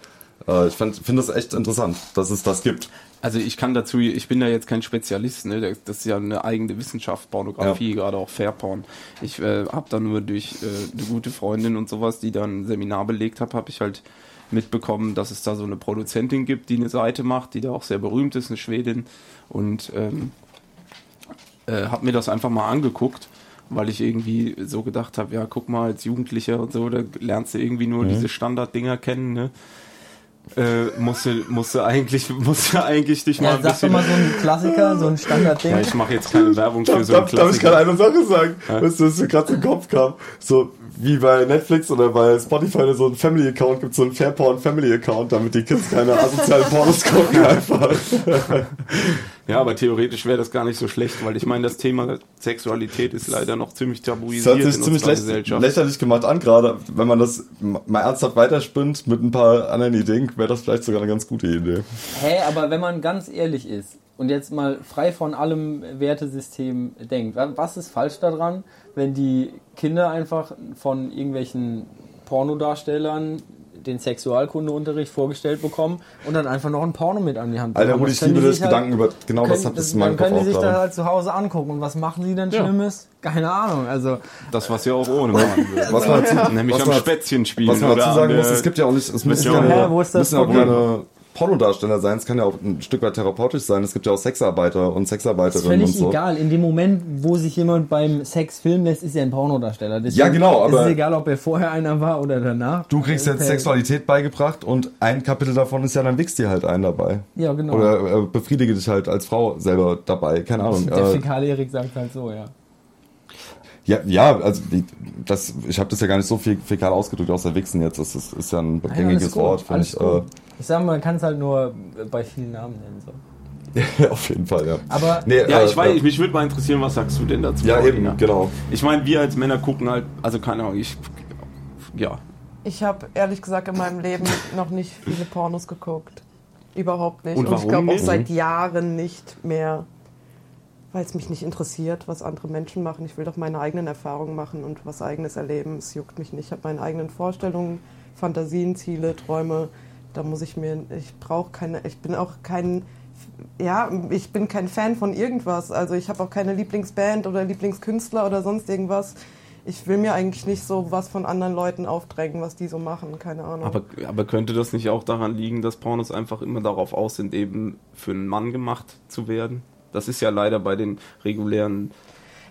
Äh, ich finde das echt interessant, dass es das gibt. Also ich kann dazu, ich bin da jetzt kein Spezialist, ne? das ist ja eine eigene Wissenschaft, Pornografie, gerade auch Fairporn. Ich äh, habe da nur durch äh, eine gute Freundin und sowas, die dann ein Seminar belegt hat, habe ich halt mitbekommen, dass es da so eine Produzentin gibt, die eine Seite macht, die da auch sehr berühmt ist, eine Schwedin. Und ähm, äh, habe mir das einfach mal angeguckt, weil ich irgendwie so gedacht habe, ja, guck mal, als Jugendlicher und so, da lernst du irgendwie nur diese Standarddinger kennen, ne? Äh, musst, du, musst du eigentlich, musst du eigentlich dich mal ja, ein sag doch bisschen. mal so ein Klassiker, so ein Standardding. Ja, ich mache jetzt keine Werbung für so einen darf, darf ich gerade Klassiker. eine Sache sagen, weißt du, was mir gerade den Kopf kam? So wie bei Netflix oder bei Spotify so ein Family Account gibt, so ein Fairporn Family Account, damit die Kids keine asozialen Pornos gucken einfach. Ja, aber theoretisch wäre das gar nicht so schlecht, weil ich meine, das Thema Sexualität ist leider noch ziemlich Das tabuisiert hat sich in ziemlich unserer läch Gesellschaft. lächerlich gemacht an, gerade wenn man das mal ernsthaft weiterspinnt mit ein paar anderen Ideen, wäre das vielleicht sogar eine ganz gute Idee. Hä, aber wenn man ganz ehrlich ist und jetzt mal frei von allem Wertesystem denkt, wa- was ist falsch daran, wenn die Kinder einfach von irgendwelchen Pornodarstellern den Sexualkundeunterricht vorgestellt bekommen und dann einfach noch ein Porno mit an die Hand Alter, bekommen? Rudi, Das ich liebe das halt- Gedanken über, genau das können, hat das das, in meinem dann Kopf können die sich das gerade. halt zu Hause angucken. Und was machen sie denn Ja. Schlimmes? Keine Ahnung. Also, Das, was wir auch ohne machen. Was man dazu, Nämlich was am Spätzchen spielen. Was man dazu sagen muss, es gibt ja auch nicht, es müssen Ja, ja, hä, wo ist das müssen ja auch Problem? keine Pornodarsteller sein, es kann ja auch ein Stück weit therapeutisch sein. Es gibt ja auch Sexarbeiter und Sexarbeiterinnen und völlig so. egal. In dem Moment, wo sich jemand beim Sex filmen lässt, ist er ein Pornodarsteller. Deswegen Ja, genau, aber- ist es egal, ob er vorher einer war oder danach. Du kriegst jetzt Sexualität beigebracht und ein Kapitel davon ist ja, dann wichst dir halt einen dabei. Ja, genau. Oder äh, befriedige dich halt als Frau selber dabei, keine Ahnung. Der Äh, Fäkal-Erik sagt halt so, ja. Ja, ja, also das, ich habe das ja gar nicht so viel fäkal ausgedrückt, außer Wichsen jetzt. Das ist, ist ja ein Nein, gängiges Wort, ich. gut. Ich sag mal, man kann es halt nur bei vielen Namen nennen. So. Äh, auf jeden Fall, ja. Aber Nee, Ja, äh, ich weiß, äh, mich würde mal interessieren, was sagst du denn dazu? Ja, Paulina? eben, genau. Ich meine, wir als Männer gucken halt, also keine Ahnung, ich, ja, Ich habe ehrlich gesagt in meinem Leben noch nicht viele Pornos geguckt. Überhaupt nicht. Und ich warum glaube auch seit Jahren nicht mehr, weil es mich nicht interessiert, was andere Menschen machen. Ich will doch meine eigenen Erfahrungen machen und was eigenes erleben. Es juckt mich nicht. Ich habe meine eigenen Vorstellungen, Fantasien, Ziele, Träume. Da muss ich mir, ich brauche keine, ich bin auch kein, ja, ich bin kein Fan von irgendwas. Also ich habe auch keine Lieblingsband oder Lieblingskünstler oder sonst irgendwas. Ich will mir eigentlich nicht so was von anderen Leuten aufdrängen, was die so machen. Keine Ahnung. aber, aber könnte das nicht auch daran liegen, dass Pornos einfach immer darauf aus sind, eben für einen Mann gemacht zu werden? Das ist ja leider bei den regulären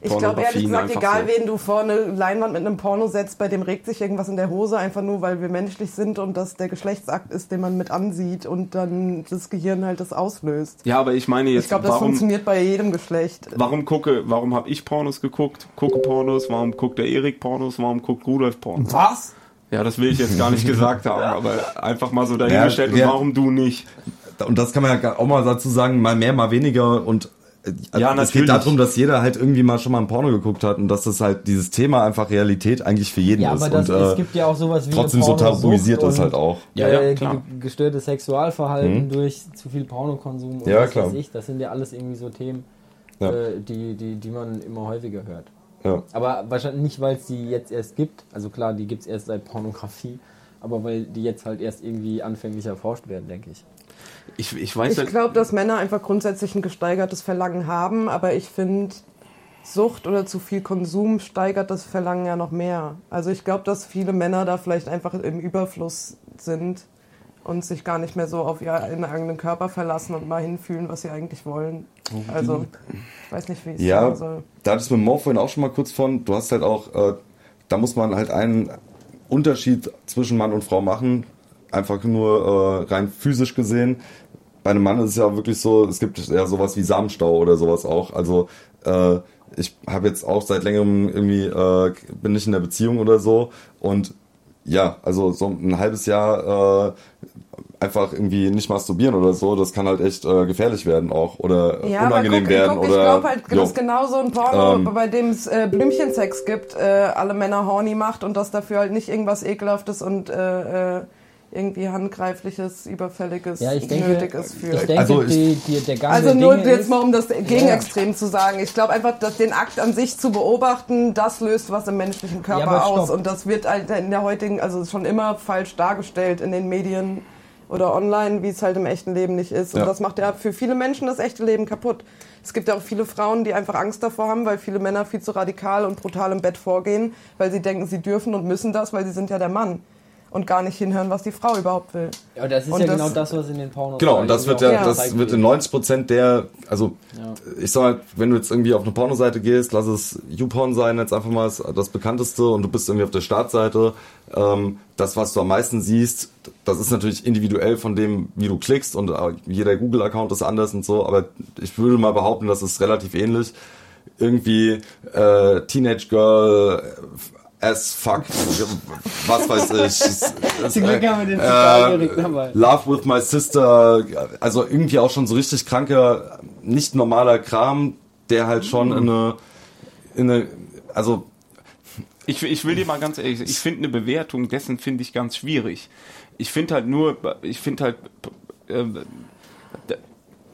Ich glaube ehrlich gesagt, einfach egal so. wen du vor eine Leinwand mit einem Porno setzt, bei dem regt sich irgendwas in der Hose, einfach nur, weil wir menschlich sind und das der Geschlechtsakt ist, den man mit ansieht und dann das Gehirn halt das auslöst. Ja, aber ich meine jetzt, ich glaube, das warum, funktioniert bei jedem Geschlecht. warum gucke, warum habe ich Pornos geguckt? Gucke Pornos, warum guckt der Erik Pornos, warum guckt Rudolf Pornos? was? Ja, das will ich jetzt gar nicht gesagt haben, aber einfach mal so dahingestellt Ja, ja. und warum du nicht? Und das kann man ja auch mal dazu sagen, mal mehr, mal weniger und äh, also Ja, es natürlich. geht darum, dass jeder halt irgendwie mal schon mal ein Porno geguckt hat und dass das halt dieses Thema einfach Realität eigentlich für jeden Ja, ist. aber das, und, äh, es gibt ja auch sowas wie trotzdem so tabuisiert ist und, halt auch. Ja, ja, äh, klar. ge- gestörtes Sexualverhalten Mhm. durch zu viel Pornokonsum und Ja, was klar. weiß ich. Das sind ja alles irgendwie so Themen, Ja. äh, die, die, die man immer häufiger hört. Ja. Aber wahrscheinlich nicht, weil es die jetzt erst gibt. Also klar, die gibt es erst seit Pornografie. Aber weil die jetzt halt erst irgendwie anfänglich erforscht werden, denke ich. Ich, ich weiß Ich glaube, dass Männer einfach grundsätzlich ein gesteigertes Verlangen haben, aber ich finde, Sucht oder zu viel Konsum steigert das Verlangen ja noch mehr. Also ich glaube, dass viele Männer da vielleicht einfach im Überfluss sind und sich gar nicht mehr so auf ihren eigenen Körper verlassen und mal hinfühlen, was sie eigentlich wollen. Also, ich weiß nicht, wie ich es Ja, sagen soll. da hattest du mit Mo vorhin auch schon mal kurz von, du hast halt auch, äh, da muss man halt einen Unterschied zwischen Mann und Frau machen, einfach nur äh, rein physisch gesehen. Bei einem Mann ist es ja wirklich so, es gibt ja sowas wie Samenstau oder sowas auch, also äh, ich habe jetzt auch seit längerem irgendwie, äh, bin nicht in der Beziehung oder so und ja, also so ein halbes Jahr äh, einfach irgendwie nicht masturbieren oder so, das kann halt echt äh, gefährlich werden auch oder Ja, unangenehm guck, werden guck, oder ich glaube halt, jo. dass genau so ein Porno, Ähm. bei dem es äh, Blümchensex gibt, äh, alle Männer horny macht und dass dafür halt nicht irgendwas ekelhaftes und äh, äh, irgendwie handgreifliches, überfälliges Ja, ich denke, nötiges führt. ich denke Also ich- die, die, der Gang Also der nur Dinge jetzt mal, um das Gegenextrem zu sagen. Ich glaube einfach, dass den Akt an sich zu beobachten, das löst was im menschlichen Körper Ja, aus. Und das wird halt in der heutigen, also schon immer falsch dargestellt in den Medien oder online, wie es halt im echten Leben nicht ist. Und Ja. das macht ja für viele Menschen das echte Leben kaputt. Es gibt ja auch viele Frauen, die einfach Angst davor haben, weil viele Männer viel zu radikal und brutal im Bett vorgehen, weil sie denken, sie dürfen und müssen das, weil sie sind ja der Mann. Und gar nicht hinhören, was die Frau überhaupt will. ja, das ist Und ja das- genau das, was in den Pornos Genau, und das wird ja, Ja. das wird in 90 Prozent der, also ich sag mal, wenn du jetzt irgendwie auf eine Pornoseite gehst, lass es YouPorn sein, jetzt einfach mal das, das bekannteste und du bist irgendwie auf der Startseite, ähm, das, was du am meisten siehst, das ist natürlich individuell von dem, wie du klickst und äh, jeder Google-Account ist anders und so, aber ich würde mal behaupten, das ist relativ ähnlich. Irgendwie äh, Teenage Girl, äh, as fuck, was weiß ich. Zum Glück haben wir den Äh, Zigarrengerät dabei. Love with my sister, also irgendwie auch schon so richtig kranker, nicht normaler Kram, der halt schon in eine, in eine, also Ich, ich will dir mal ganz ehrlich sagen, ich finde eine Bewertung dessen finde ich ganz schwierig. Ich finde halt nur, ich finde halt, äh,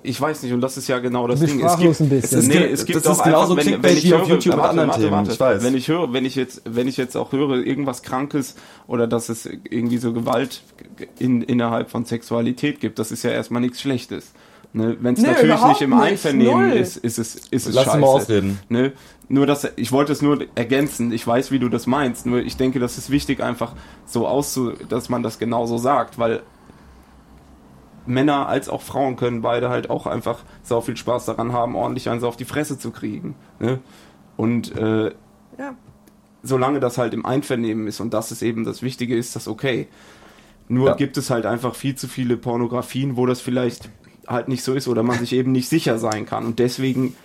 ich weiß nicht, und das ist ja genau das Ding. Es gibt, ein bisschen. Es, nee, Das es gibt ist auch genauso einfach, wenn, wenn ich wie auf höre, YouTube warte, anderen warte, Themen, warte. ich weiß. Wenn ich höre, wenn ich jetzt, wenn ich jetzt auch höre, irgendwas Krankes oder dass es irgendwie so Gewalt in, innerhalb von Sexualität gibt, das ist ja erstmal nichts Schlechtes. Ne? Wenn es Nee, natürlich nicht im nicht. Einvernehmen Null. ist, ist es, ist es Lass ihn scheiße. mal ausreden. Ne? Nur das, ich wollte es nur ergänzen. Ich weiß, wie du das meinst. Nur ich denke, das ist wichtig, einfach so auszu, dass man das genauso sagt, weil Männer als auch Frauen können beide halt auch einfach sau viel Spaß daran haben, ordentlich eins auf die Fresse zu kriegen. Ne? Und äh, Ja. solange das halt im Einvernehmen ist und das ist eben das Wichtige, ist das okay. Nur Ja. gibt es halt einfach viel zu viele Pornografien, wo das vielleicht halt nicht so ist oder man sich eben nicht sicher sein kann. Und deswegen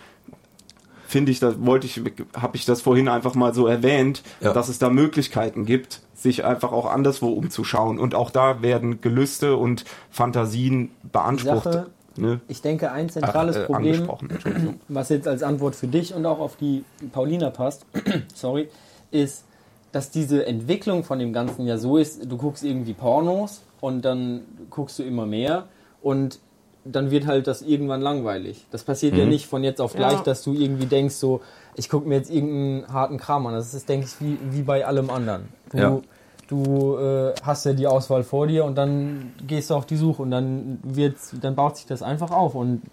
finde ich, das wollte ich, habe ich das vorhin einfach mal so erwähnt, Ja. dass es da Möglichkeiten gibt, sich einfach auch anderswo umzuschauen. Und auch da werden Gelüste und Fantasien beansprucht. Sache- ne? Ich denke, ein zentrales Ach, äh, Problem, was jetzt als Antwort für dich und auch auf die Paulina passt, sorry, ist, dass diese Entwicklung von dem Ganzen ja so ist, du guckst irgendwie Pornos und dann guckst du immer mehr und dann wird halt das irgendwann langweilig. Das passiert ja nicht von jetzt auf gleich, Ja. dass du irgendwie denkst, so, ich gucke mir jetzt irgendeinen harten Kram an. Das ist, denke ich, wie, wie bei allem anderen. Du, Ja. du äh, hast ja die Auswahl vor dir und dann gehst du auf die Suche und dann wird's, dann baut sich das einfach auf und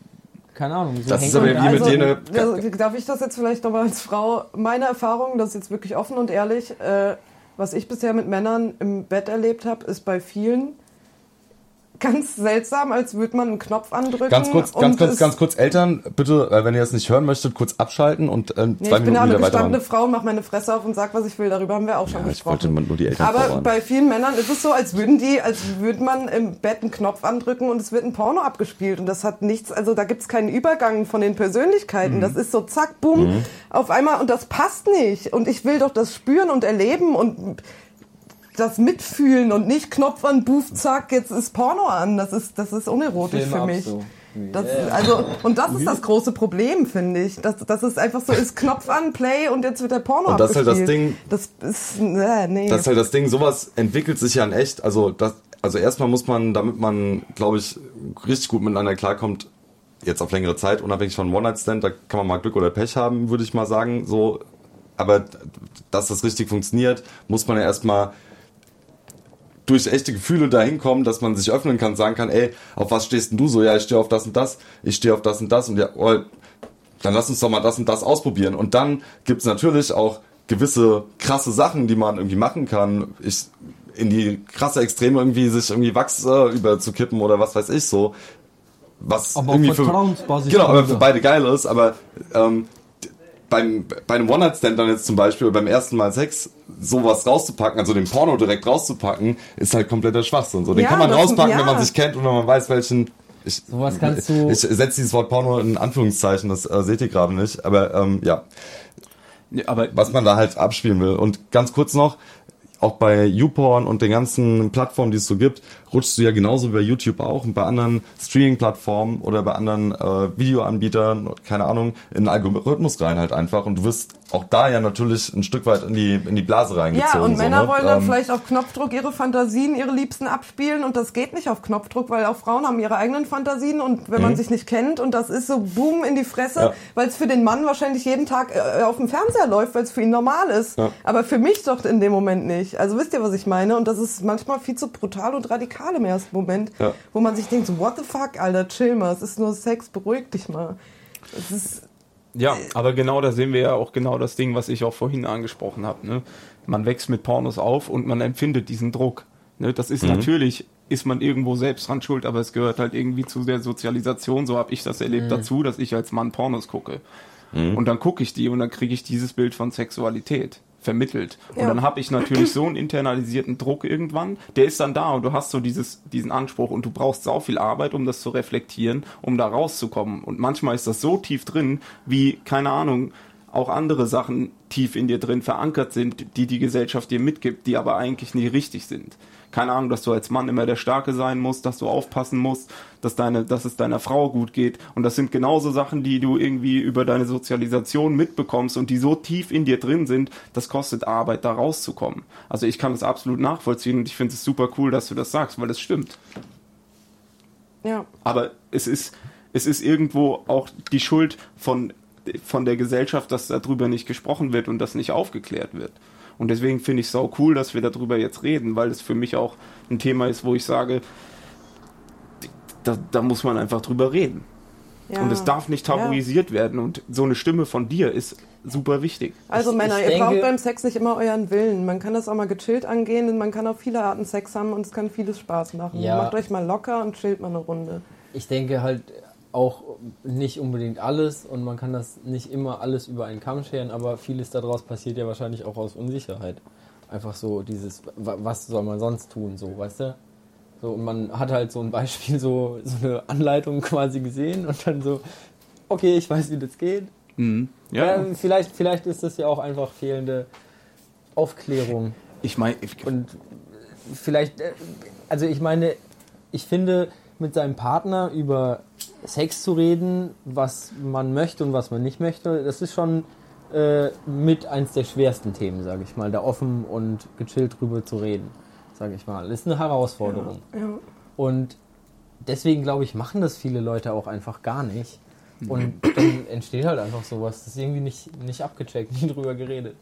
keine Ahnung. So Das ist aber wie mit jene- also, darf ich das jetzt vielleicht nochmal als Frau, meine Erfahrung, das ist jetzt wirklich offen und ehrlich, äh, was ich bisher mit Männern im Bett erlebt habe, ist bei vielen ganz seltsam, als würde man einen Knopf andrücken. Ganz kurz, und ganz kurz, ganz kurz, Eltern, bitte, äh, wenn ihr das nicht hören möchtet, kurz abschalten und äh, Nee, zwei ich bin ja Minuten eine wieder gestandene. Frau, mach meine Fresse auf und sag, was ich will. Darüber haben wir auch schon Ja, ich wollte gesprochen. nur die Eltern Aber bei vielen Männern ist es so, als würden die, als würde man im Bett einen Knopf andrücken und es wird ein Porno abgespielt. Und das hat nichts, also da gibt's keinen Übergang von den Persönlichkeiten. Das ist so zack, bumm, auf einmal und das passt nicht. Und ich will doch das spüren und erleben und das mitfühlen und nicht Knopf an, Buff, zack, jetzt ist Porno an. Das ist, das ist unerotisch Filme für mich. so. Das, also, und das ist das große Problem, finde ich. Dass, dass es einfach so ist, Knopf an, Play und jetzt wird der Porno Und das ist halt das abgespielt. Ding- Das ist, äh, nee. Das ist halt das Ding, sowas entwickelt sich ja in echt. Also das, also erstmal muss man, damit man, glaube ich, richtig gut miteinander klarkommt, jetzt auf längere Zeit, unabhängig von One-Night-Stand, da kann man mal Glück oder Pech haben, würde ich mal sagen. So, aber dass das richtig funktioniert, muss man ja erstmal durch echte Gefühle dahin kommen, dass man sich öffnen kann, sagen kann, ey, auf was stehst denn du so? Ja, ich stehe auf das und das, ich stehe auf das und das und ja, oh, dann lass uns doch mal das und das ausprobieren. Und dann gibt's natürlich auch gewisse krasse Sachen, die man irgendwie machen kann. Ich, in die krasse Extreme irgendwie sich irgendwie Wachs äh, überzukippen oder was weiß ich so. Was Aber irgendwie für, genau, aber für beide geil ist, aber ähm, beim, bei einem One-Night-Stand dann jetzt zum Beispiel oder beim ersten Mal Sex sowas rauszupacken, also den Porno direkt rauszupacken, ist halt kompletter Schwachsinn. So, den Ja, kann man rauspacken, wenn ja. man sich kennt und wenn man weiß, welchen ich, Sowas kannst du- Ich setze dieses Wort Porno in Anführungszeichen, das äh, seht ihr gerade nicht. Aber ähm, ja, Ja, aber was man da halt abspielen will. Und ganz kurz noch, auch bei YouPorn und den ganzen Plattformen, die es so gibt, rutschst du ja genauso wie bei YouTube auch und bei anderen Streaming-Plattformen oder bei anderen äh, Videoanbietern, keine Ahnung, in den Algorithmus rein halt einfach. Und du wirst auch da ja natürlich ein Stück weit in die, in die Blase reingezogen. Ja, und so, Männer ne? wollen dann Ähm, vielleicht auf Knopfdruck ihre Fantasien, ihre Liebsten abspielen und das geht nicht auf Knopfdruck, weil auch Frauen haben ihre eigenen Fantasien und wenn man sich nicht kennt und das ist so boom in die Fresse, Mhm. Ja. weil es für den Mann wahrscheinlich jeden Tag äh, auf dem Fernseher läuft, weil es für ihn normal ist. Ja. Aber für mich doch in dem Moment nicht. Also wisst ihr, was ich meine? Und das ist manchmal viel zu brutal und radikal im ersten Moment, Ja. wo man sich denkt, so, what the fuck, Alter, chill mal, es ist nur Sex, beruhig dich mal. Es ist, Ja, aber genau da sehen wir ja auch genau das Ding, was ich auch vorhin angesprochen habe. Ne? Man wächst mit Pornos auf und man empfindet diesen Druck. Ne? Das ist natürlich, ist man irgendwo selbst dran schuld, aber es gehört halt irgendwie zu der Sozialisation, so habe ich das erlebt, dazu, dass ich als Mann Pornos gucke. Und dann gucke ich die und dann kriege ich dieses Bild von Sexualität vermittelt. Und Ja. dann habe ich natürlich so einen internalisierten Druck irgendwann, der ist dann da und du hast so dieses, diesen Anspruch und du brauchst sau viel Arbeit, um das zu reflektieren, um da rauszukommen. Und manchmal ist das so tief drin, wie, keine Ahnung, auch andere Sachen tief in dir drin verankert sind, die die Gesellschaft dir mitgibt, die aber eigentlich nie richtig sind. Keine Ahnung, dass du als Mann immer der Starke sein musst, dass du aufpassen musst, dass deine, dass es deiner Frau gut geht. Und das sind genauso Sachen, die du irgendwie über deine Sozialisation mitbekommst und die so tief in dir drin sind, das kostet Arbeit, da rauszukommen. Also ich kann das absolut nachvollziehen und ich finde es super cool, dass du das sagst, weil es stimmt. ja. Aber es ist, es ist irgendwo auch die Schuld von, von der Gesellschaft, dass darüber nicht gesprochen wird und das nicht aufgeklärt wird. Und deswegen finde ich es sau cool, dass wir darüber jetzt reden, weil es für mich auch ein Thema ist, wo ich sage, da, da muss man einfach drüber reden. ja. Und es darf nicht Ja. tabuisiert werden. Und so eine Stimme von dir ist super wichtig. Also Ich- Männer, ich ihr denke- braucht beim Sex nicht immer euren Willen. Man kann das auch mal gechillt angehen und man kann auf viele Arten Sex haben und es kann vieles Spaß machen. Ja. Macht euch mal locker und chillt mal eine Runde. Ich denke halt auch nicht unbedingt alles und man kann das nicht immer alles über einen Kamm scheren, aber vieles daraus passiert ja wahrscheinlich auch aus Unsicherheit. Einfach so dieses, wa- was soll man sonst tun, so, weißt du? So, und man hat halt so ein Beispiel, so, so eine Anleitung quasi gesehen und dann so, okay, ich weiß, wie das geht. Ja, Ähm, vielleicht, vielleicht ist das ja auch einfach fehlende Aufklärung. ich meine, Und vielleicht, äh, also ich meine, ich finde, mit seinem Partner über Sex zu reden, was man möchte und was man nicht möchte, das ist schon äh, mit eins der schwersten Themen, sage ich mal, da offen und gechillt drüber zu reden, sage ich mal. Das ist eine Herausforderung. Ja. Und deswegen glaube ich, machen das viele Leute auch einfach gar nicht. Und dann entsteht halt einfach sowas. Das ist irgendwie nicht, nicht abgecheckt, nie drüber geredet.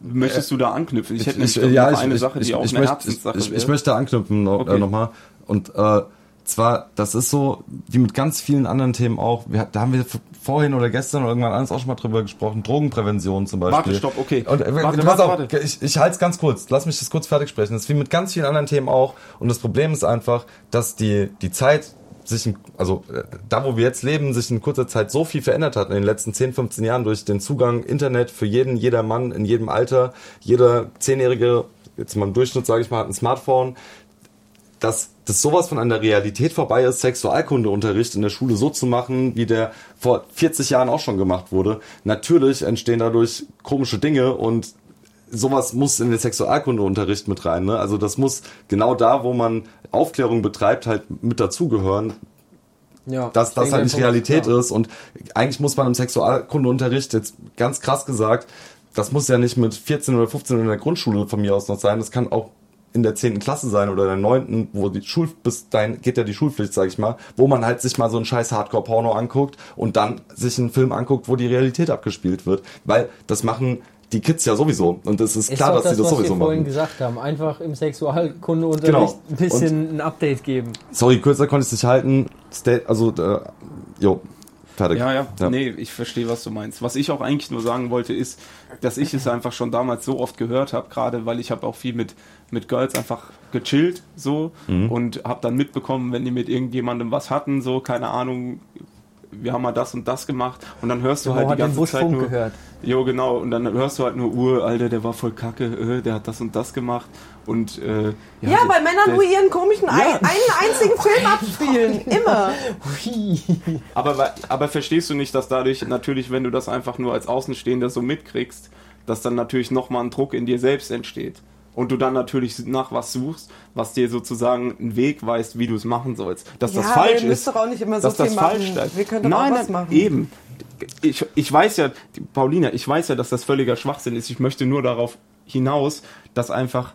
Möchtest du da anknüpfen? Ich hätte ich, noch ja, eine ich, Sache, die ich, auch ich, eine möchte, Herzenssache ich, ich, ich möchte anknüpfen noch, Okay. äh, nochmal. Und äh, zwar, das ist so, wie mit ganz vielen anderen Themen auch, wir, da haben wir vorhin oder gestern oder irgendwann anders auch schon mal drüber gesprochen, Drogenprävention zum Beispiel. Warte, stopp, okay. Und, äh, Warte, pass warte, auf, warte. Ich, ich halte es ganz kurz, lass mich das kurz fertig sprechen. Das ist wie mit ganz vielen anderen Themen auch. Und das Problem ist einfach, dass die, die Zeit sich, in, also äh, da wo wir jetzt leben, sich in kurzer Zeit so viel verändert hat in den letzten 10, 15 Jahren durch den Zugang Internet für jeden, jeder Mann in jedem Alter, jeder Zehnjährige, jetzt mal im Durchschnitt sage ich mal, hat ein Smartphone, dass das sowas von an der Realität vorbei ist, Sexualkundeunterricht in der Schule so zu machen, wie der vor 40 Jahren auch schon gemacht wurde. Natürlich entstehen dadurch komische Dinge und sowas muss in den Sexualkundeunterricht mit rein. Ne? Also das muss genau da, wo man Aufklärung betreibt, halt mit dazugehören, Ja, dass das halt nicht Realität ja. ist. Und eigentlich muss man im Sexualkundeunterricht, jetzt ganz krass gesagt, das muss ja nicht mit 14 oder 15 in der Grundschule von mir aus noch sein. Das kann auch in der 10. Klasse sein oder der 9., wo die Schul bis dahin geht ja die Schulpflicht, sag ich mal, wo man halt sich mal so einen scheiß Hardcore-Porno anguckt und dann sich einen Film anguckt, wo die Realität abgespielt wird. Weil das machen die Kids ja sowieso. Und es ist, Ist klar, dass sie das was sowieso wir vorhin machen. gesagt haben. Einfach im Sexualkundeunterricht Genau. ein bisschen ein Update geben. Sorry, kürzer konnte ich es nicht halten. Stay, also, äh, jo, fertig. Ja, ja, nee, ich verstehe, was du meinst. Was ich auch eigentlich nur sagen wollte, ist, dass ich es einfach schon damals so oft gehört habe, gerade weil ich habe auch viel mit, mit Girls einfach gechillt so Mhm. und habe dann mitbekommen, wenn die mit irgendjemandem was hatten, so, keine Ahnung, wir haben mal das und das gemacht und dann hörst du Mo halt die ganze Zeit nur, gehört. Jo, genau. Und dann hörst du halt nur, Uhr, Alter, der war voll kacke, äh, der hat das und das gemacht. Und, äh, Ja, der- weil Männer nur ihren komischen ein, einen einzigen Film abspielen. Immer. Aber, aber verstehst du nicht, dass dadurch natürlich, wenn du das einfach nur als Außenstehender so mitkriegst, dass dann natürlich nochmal ein Druck in dir selbst entsteht. Und du dann natürlich nach was suchst, was dir sozusagen einen Weg weist, wie du es machen sollst. Dass Ja, das falsch ist. doch auch nicht immer so dass das viel falsch machen. ist. Wir können doch nein, auch was machen. Eben. Ich, ich weiß ja, Paulina, ich weiß ja, dass das völliger Schwachsinn ist. Ich möchte nur darauf hinaus, dass einfach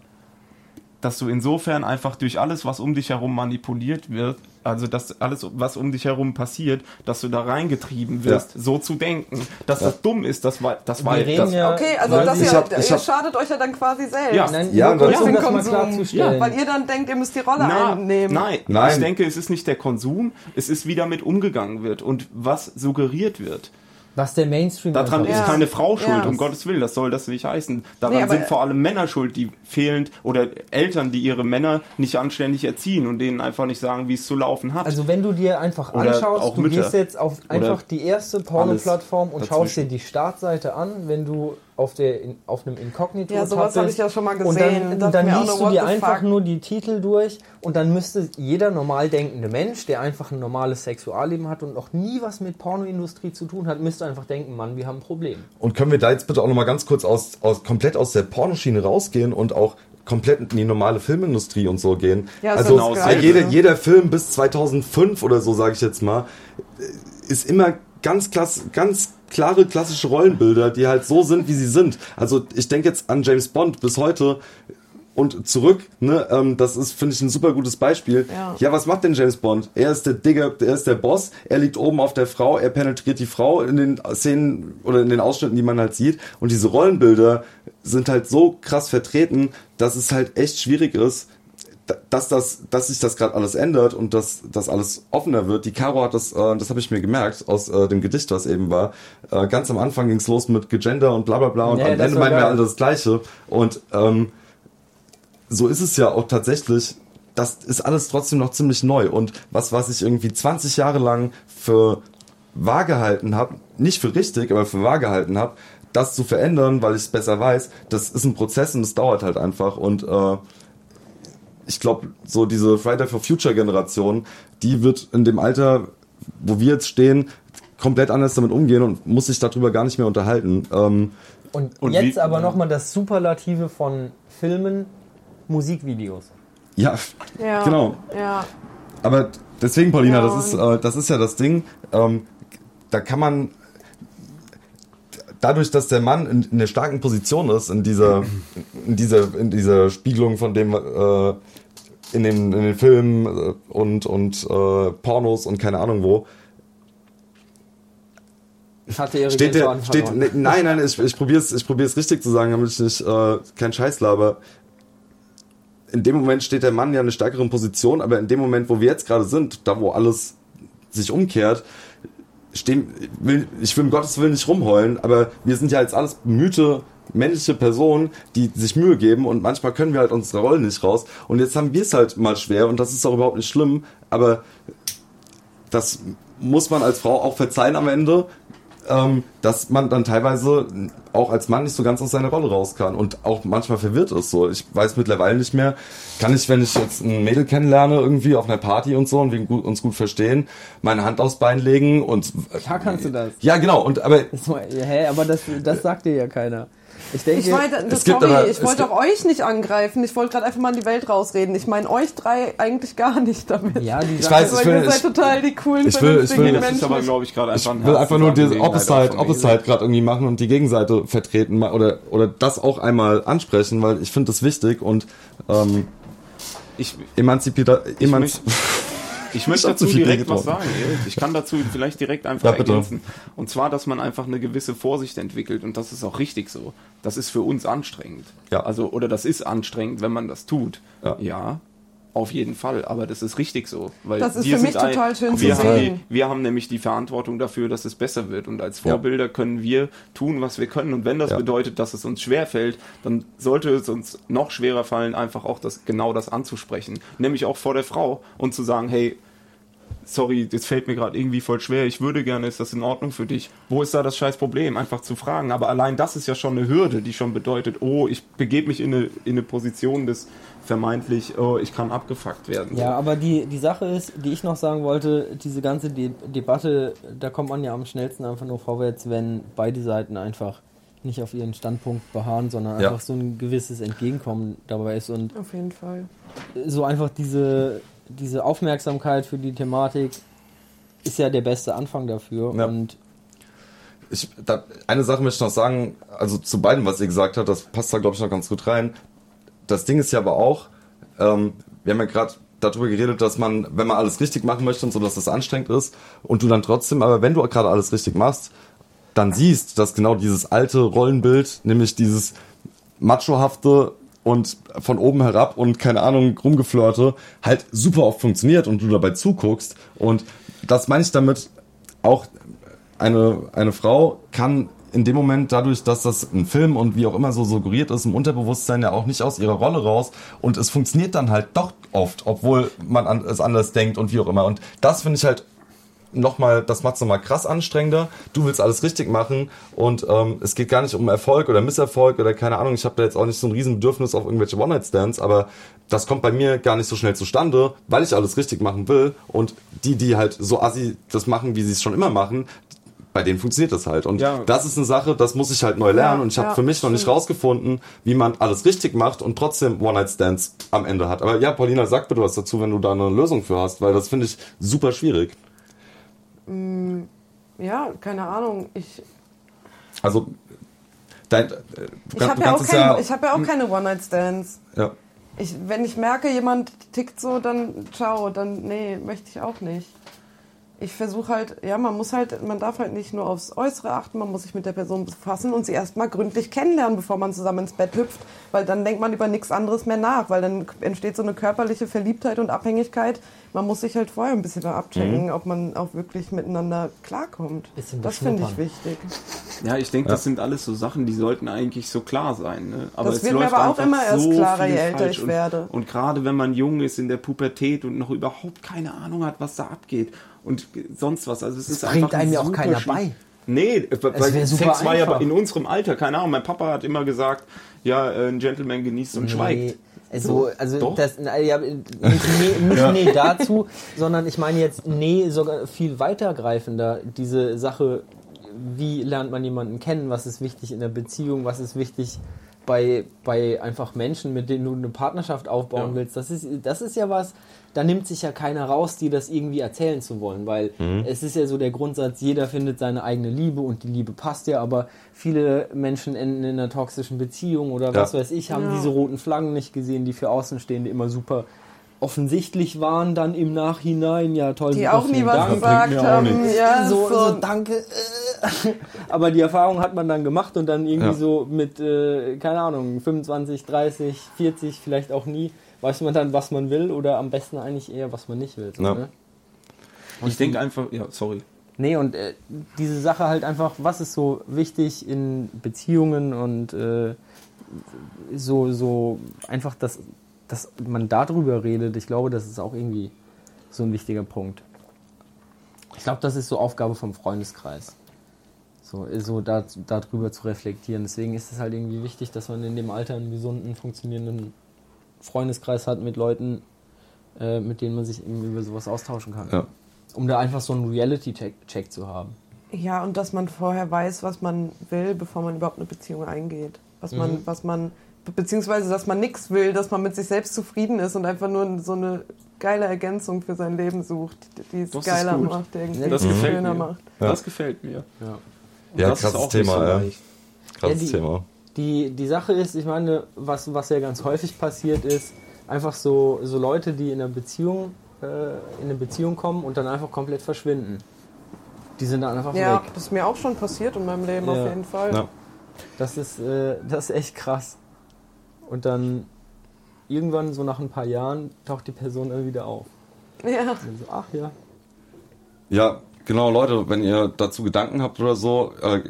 dass du insofern einfach durch alles, was um dich herum manipuliert wird, also dass alles, was um dich herum passiert, dass du da reingetrieben wirst, so zu denken. Dass das dumm ist, das war, das war, Wir reden das, ja, Okay, also das ihr, hab- ihr hab- schadet euch ja dann quasi selbst. Ja. Nein, Ja, das- das mal Konsum. Weil ihr dann denkt, ihr müsst die Rolle Na, einnehmen. nein, Nein. ich denke, es ist nicht der Konsum, es ist wie damit umgegangen wird und was suggeriert wird. Was der Mainstream Daran einfach ist Ja. keine Frau schuld, Ja. um Gottes Willen, das soll das nicht heißen. Daran Nee, sind vor allem Männer schuld, die fehlend oder Eltern, die ihre Männer nicht anständig erziehen und denen einfach nicht sagen, wie es zu laufen hat. Also wenn du dir einfach Oder anschaust, auch du Mütter. gehst jetzt auf einfach die erste Porno-Plattform und schaust dir die Startseite an, wenn du auf, der, in, auf einem Inkognito Ja, sowas habe ich ja schon mal gesehen. Und dann, dann liest du dir einfach fuck? nur die Titel durch und dann müsste jeder normal denkende Mensch, der einfach ein normales Sexualleben hat und noch nie was mit Pornoindustrie zu tun hat, müsste einfach denken, Mann, wir haben ein Problem. Und können wir da jetzt bitte auch nochmal ganz kurz aus, aus, komplett aus der Pornoschiene rausgehen und auch komplett in die normale Filmindustrie und so gehen? Ja, also genau jeder, jeder Film bis 2005 oder so, sage ich jetzt mal, ist immer ganz, klass, ganz klare klassische Rollenbilder, die halt so sind, wie sie sind. Also ich denke jetzt an James Bond bis heute und zurück, ne, ähm, das ist, finde ich, ein super gutes Beispiel. Ja. was macht denn James Bond? Er ist der Digger, er ist der Boss, er liegt oben auf der Frau, er penetriert die Frau in den Szenen oder in den Ausschnitten, die man halt sieht. Und diese Rollenbilder sind halt so krass vertreten, dass es halt echt schwierig ist, dass das, dass sich das gerade alles ändert und dass das alles offener wird. Die Caro hat das, äh, das habe ich mir gemerkt aus äh, dem Gedicht, was eben war. Äh, ganz am Anfang ging's los mit Gegender und bla bla bla und Ja, am Ende meinen wir alle das Gleiche. Und ähm, so ist es ja auch tatsächlich. Das ist alles trotzdem noch ziemlich neu. Und was, was ich irgendwie 20 Jahre lang für wahr gehalten habe, nicht für richtig, aber für wahr gehalten habe, das zu verändern, weil ich es besser weiß, das ist ein Prozess und es dauert halt einfach. Und äh, ich glaube, so diese Friday for Future Generation, die wird in dem Alter, wo wir jetzt stehen, komplett anders damit umgehen und muss sich darüber gar nicht mehr unterhalten. Ähm, Und, Und jetzt wie- aber nochmal das Superlative von Filmen, Musikvideos. ja, Ja. genau. Ja. Aber deswegen, Paulina, Ja, das ist, äh, das ist ja das Ding. Ähm, da kann man dadurch, dass der Mann in, in der starken Position ist, in dieser, in dieser, in dieser Spiegelung von dem äh, in den, in den Filmen äh, und, und äh, Pornos und keine Ahnung wo, Hatte ihre steht der, steht, ne, nein, nein, ich, ich probiere es ich probier's richtig zu sagen, damit ich nicht äh, keinen Scheiß laber. In dem Moment steht der Mann ja in einer stärkeren Position, aber in dem Moment, wo wir jetzt gerade sind, da wo alles sich umkehrt, stehen, will, ich will um Gottes Willen nicht rumheulen, aber wir sind ja jetzt alles bemühte männliche Personen, die sich Mühe geben und manchmal können wir halt unsere Rollen nicht raus und jetzt haben wir es halt mal schwer und das ist auch überhaupt nicht schlimm, aber das muss man als Frau auch verzeihen am Ende, ähm, dass man dann teilweise auch als Mann nicht so ganz aus seiner Rolle raus kann und auch manchmal verwirrt ist so. Ich weiß mittlerweile nicht mehr, kann ich, wenn ich jetzt ein Mädel kennenlerne, irgendwie auf einer Party und so und wir uns gut verstehen, meine Hand aufs Bein legen und Klar kannst du das. ja genau und aber Hä, aber das, das sagt dir ja keiner. Ich denke, Ich, es gibt sorry, aber- ich wollte auch euch nicht angreifen. Ich wollte gerade einfach mal in die Welt rausreden. Ich meine euch drei eigentlich gar nicht damit. ja, die Ich weiß, ist- ich will- ihr seid total die coolen, ich will- ich will- das Menschen. ist aber, glaube ich, gerade einfach ich ein will einfach nur diese Herzensangelegenheit Opposite. Opposite gerade irgendwie machen und die Gegenseite vertreten oder oder das auch einmal ansprechen, weil ich finde das wichtig und ähm, Ich, emanzipiert ich, emanz möchte, ich möchte dazu direkt was sagen. Erik. Ich kann dazu vielleicht direkt einfach Ja, ergänzen. Und zwar, dass man einfach eine gewisse Vorsicht entwickelt und das ist auch richtig so. Das ist für uns anstrengend. Ja. Also, oder das ist anstrengend, wenn man das tut. Ja. Auf jeden Fall, aber das ist richtig so. Weil Das ist wir für mich sind total schön wir zu haben sehen. Die, wir haben nämlich die Verantwortung dafür, dass es besser wird. Und als Ja. Vorbilder können wir tun, was wir können. Und wenn das Ja. bedeutet, dass es uns schwer fällt, dann sollte es uns noch schwerer fallen, einfach auch das, genau das anzusprechen. Nämlich auch vor der Frau und zu sagen, hey, sorry, das fällt mir gerade irgendwie voll schwer, ich würde gerne, ist das in Ordnung für dich? Wo ist da das scheiß Problem? Einfach zu fragen. Aber allein das ist ja schon eine Hürde, die schon bedeutet, oh, ich begebe mich in eine, in eine Position des vermeintlich, oh, ich kann abgefuckt werden. Ja, aber die, die Sache ist, die ich noch sagen wollte, diese ganze De Debatte, da kommt man ja am schnellsten einfach nur vorwärts, wenn beide Seiten einfach nicht auf ihren Standpunkt beharren, sondern Ja. einfach so ein gewisses Entgegenkommen dabei ist und Auf jeden Fall. so einfach diese, diese Aufmerksamkeit für die Thematik ist ja der beste Anfang dafür Ja. und Ich, da, eine Sache möchte ich noch sagen, also zu beidem, was ihr gesagt habt, das passt da glaube ich noch ganz gut rein. Das Ding ist ja aber auch, ähm, wir haben ja gerade darüber geredet, dass man, wenn man alles richtig machen möchte und so, dass das anstrengend ist und du dann trotzdem, aber wenn du gerade alles richtig machst, dann siehst, dass genau dieses alte Rollenbild, nämlich dieses machohafte und von oben herab und keine Ahnung rumgeflirte, halt super oft funktioniert und du dabei zuguckst und das meine ich damit auch eine, eine Frau kann in dem Moment dadurch, dass das ein Film und wie auch immer so suggeriert ist, im Unterbewusstsein ja auch nicht aus ihrer Rolle raus und es funktioniert dann halt doch oft, obwohl man an, es anders denkt und wie auch immer. Und das finde ich halt nochmal, das macht's nochmal krass anstrengender. Du willst alles richtig machen und ähm, es geht gar nicht um Erfolg oder Misserfolg oder keine Ahnung. Ich habe da jetzt auch nicht so ein riesen Bedürfnis auf irgendwelche One-Night-Stands, aber das kommt bei mir gar nicht so schnell zustande, weil ich alles richtig machen will und die, die halt so assi das machen, wie sie es schon immer machen, bei denen funktioniert das halt. Und Ja. das ist eine Sache, das muss ich halt neu lernen. Ja, und ich habe ja, für mich noch nicht rausgefunden, wie man alles richtig macht und trotzdem One-Night-Stands am Ende hat. Aber ja, Paulina, sag bitte was dazu, wenn du da eine Lösung für hast, weil das finde ich super schwierig. Ja, keine Ahnung. Ich, Also, dein, äh, ich habe ja, auch ich hab ja auch keine One-Night-Stands. ja, Ich, wenn ich merke, jemand tickt so, dann ciao, dann nee, möchte ich auch nicht. Ich versuche halt, ja, man muss halt, man darf halt nicht nur aufs Äußere achten, man muss sich mit der Person befassen und sie erstmal gründlich kennenlernen, bevor man zusammen ins Bett hüpft, weil dann denkt man über nichts anderes mehr nach, weil dann entsteht so eine körperliche Verliebtheit und Abhängigkeit. Man muss sich halt vorher ein bisschen da abchecken, ob man auch wirklich miteinander klarkommt. Bisschen das finde ich wichtig. Ja, ich denke, das sind alles so Sachen, die sollten eigentlich so klar sein. Ne? Aber Das es wird mir läuft aber auch immer erst so klarer, je älter ich werde. Und, und gerade wenn man jung ist in der Pubertät und noch überhaupt keine Ahnung hat, was da abgeht und sonst was. Also es ist bringt einfach einem ja auch keiner bei. Nee, weil wär super Sex war ja einfach. in unserem Alter, keine Ahnung. Mein Papa hat immer gesagt, ja, äh, ein Gentleman genießt und schweigt. Also, also Doch. das, ja, nicht, nee, nicht nee dazu, sondern ich meine jetzt nee sogar viel weitergreifender. Diese Sache, wie lernt man jemanden kennen, was ist wichtig in der Beziehung, was ist wichtig bei, bei einfach Menschen, mit denen du eine Partnerschaft aufbauen Ja. willst. Das ist, das ist ja was, da nimmt sich ja keiner raus, dir das irgendwie erzählen zu wollen, weil es ist ja so der Grundsatz, jeder findet seine eigene Liebe und die Liebe passt ja, aber viele Menschen enden in einer toxischen Beziehung oder was Ja. weiß ich, haben Ja. diese roten Flaggen nicht gesehen, die für Außenstehende immer super offensichtlich waren, dann im Nachhinein, ja toll, Die auch nie was Dank. gesagt haben. Ja, so, so, so, danke. Äh. Aber die Erfahrung hat man dann gemacht und dann irgendwie Ja. so mit, äh, keine Ahnung, 25, 30, 40, vielleicht auch nie, weiß man dann, was man will oder am besten eigentlich eher, was man nicht will. So, Ja. ne? Ich denke einfach, ja, sorry. Nee, und äh, diese Sache halt einfach, was ist so wichtig in Beziehungen und äh, so, so einfach, dass, dass man darüber redet, ich glaube, das ist auch irgendwie so ein wichtiger Punkt. Ich glaube, das ist so Aufgabe vom Freundeskreis. So, so da, darüber zu reflektieren. Deswegen ist es halt irgendwie wichtig, dass man in dem Alter einen gesunden, funktionierenden Freundeskreis hat mit Leuten, äh, mit denen man sich eben über sowas austauschen kann. Ja. Um da einfach so einen Reality-Check zu haben. Ja, und dass man vorher weiß, was man will, bevor man überhaupt eine Beziehung eingeht. Was man, Mhm. was man, beziehungsweise, dass man nichts will, dass man mit sich selbst zufrieden ist und einfach nur so eine geile Ergänzung für sein Leben sucht, die es geiler macht, irgendwie Das gefällt schöner mir. macht. Ja. Das gefällt mir. Ja. Ja, das ist krasses Thema, so ja. Krasses Ja, die- Thema. Die, die Sache ist, ich meine, was, was ja ganz häufig passiert ist, einfach so, so Leute, die in einer Beziehung, äh, in eine Beziehung kommen und dann einfach komplett verschwinden. Die sind dann einfach Ja, weg. das ist mir auch schon passiert in meinem Leben Ja. auf jeden Fall. Ja. Das ist, äh, das ist echt krass. Und dann irgendwann, so nach ein paar Jahren, taucht die Person dann wieder auf. Ja. So, ach ja. Ja, genau, Leute, wenn ihr dazu Gedanken habt oder so, äh,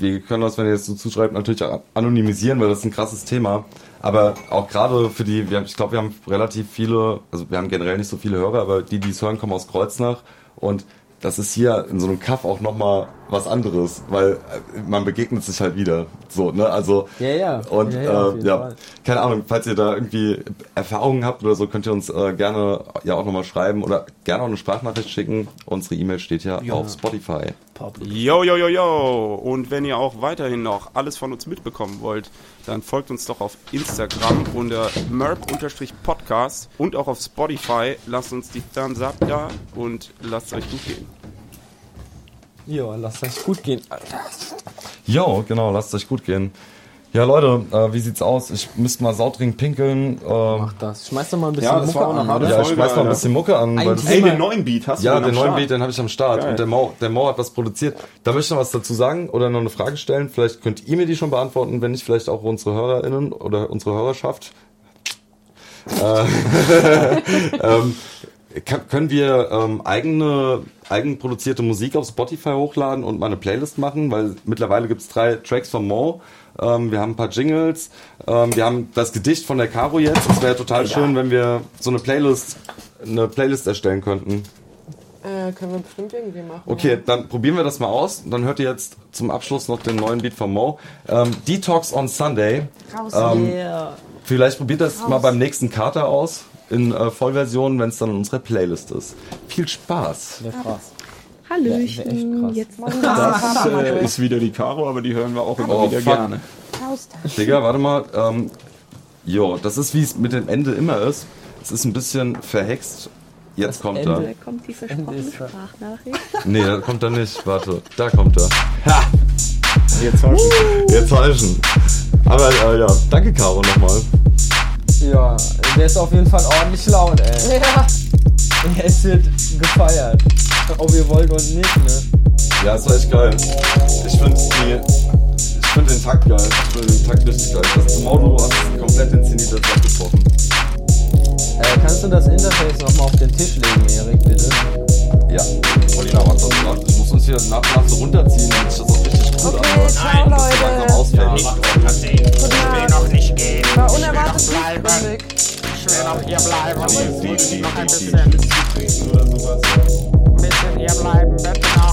wir können das, wenn ihr jetzt so zuschreibt, natürlich auch anonymisieren, weil das ist ein krasses Thema. Aber auch gerade für die, wir haben, ich glaube, wir haben relativ viele, also wir haben generell nicht so viele Hörer, aber die, die es hören, kommen aus Kreuznach und das ist hier in so einem Kaff auch nochmal was anderes, weil äh, man begegnet sich halt wieder. So, ne? Also Ja, ja. und Ja, ja, ja, äh, ja keine Ahnung, falls ihr da irgendwie Erfahrungen habt oder so, könnt ihr uns äh, gerne ja auch nochmal schreiben oder gerne auch eine Sprachnachricht schicken. Unsere E-Mail steht ja, auf Spotify. Yo, yo, yo, yo. Und wenn ihr auch weiterhin noch alles von uns mitbekommen wollt, dann folgt uns doch auf Instagram unter merp-podcast und auch auf Spotify. Lasst uns die Thumbs up da und lasst es euch gut gehen. Ja, lasst euch gut gehen. Alter. Jo, genau, lasst euch gut gehen. Ja, Leute, äh, wie sieht's aus? Ich müsste mal saudringend pinkeln. Äh, Mach das. Schmeiß doch mal ein bisschen Ja, das Mucke an. oder? ja, ich schmeiß mal ein bisschen Mucke an. Weil Ey, den neuen Beat hast ja, du denn den neuen? Beat, den habe ich am Start. Geil. Und der Mo, der Mo hat was produziert. Da möchte ich noch was dazu sagen oder noch eine Frage stellen. Vielleicht könnt ihr mir die schon beantworten, wenn nicht vielleicht auch unsere HörerInnen oder unsere Hörerschaft. Äh, ähm, können wir ähm, eigene eigenproduzierte Musik auf Spotify hochladen und mal eine Playlist machen? Weil mittlerweile gibt's drei Tracks von Mo. Ähm, wir haben ein paar Jingles. Ähm, wir haben das Gedicht von der Caro jetzt. Es wäre total schön, wenn wir so eine Playlist, eine Playlist erstellen könnten. Äh, können wir bestimmt irgendwie machen. Okay, dann probieren wir das mal aus. Dann hört ihr jetzt zum Abschluss noch den neuen Beat von Mo. Ähm, Detox on Sunday. Raus. Ähm, Vielleicht probiert das mal beim nächsten Kater aus. In äh, Vollversion, wenn es dann in unserer Playlist ist. Viel Spaß. Wäre krass. Hallöchen. Krass. Jetzt Das äh, ist wieder die Caro, aber die hören wir auch immer Oh, wieder fuck. gerne. Digga, warte mal. Ähm, jo, das ist wie es mit dem Ende immer ist. Es ist ein bisschen verhext. Jetzt kommt er. Da kommt die versprochene Sprachnachricht. Nee, da kommt er nicht. Warte, da kommt er. Jetzt hast du Jetzt falschen. Aber äh, ja, danke Caro nochmal. Ja, der ist auf jeden Fall ordentlich laut, ey. Ja. Es wird gefeiert. Ob ihr wollt oder nicht, ne? Ja, ist echt geil. Ich finde die. Ich finde den Takt geil. Ich finde den Takt richtig geil. Das Auto hast komplett den Zenit Zeit getroffen. Äh, kannst du das Interface nochmal auf den Tisch legen, Erik, bitte? Ja, Paulina macht das gerade. Ich muss uns hier nach und nach so runterziehen, damit sich das auch richtig gut Okay, anhört. ciao Leute. ausfällt. Guten Abend. noch nicht gehen. War unerwartet tiefgründig. Ich will noch hier bleiben. Noch ein bisschen. Ein bisschen hier bleiben, bitte.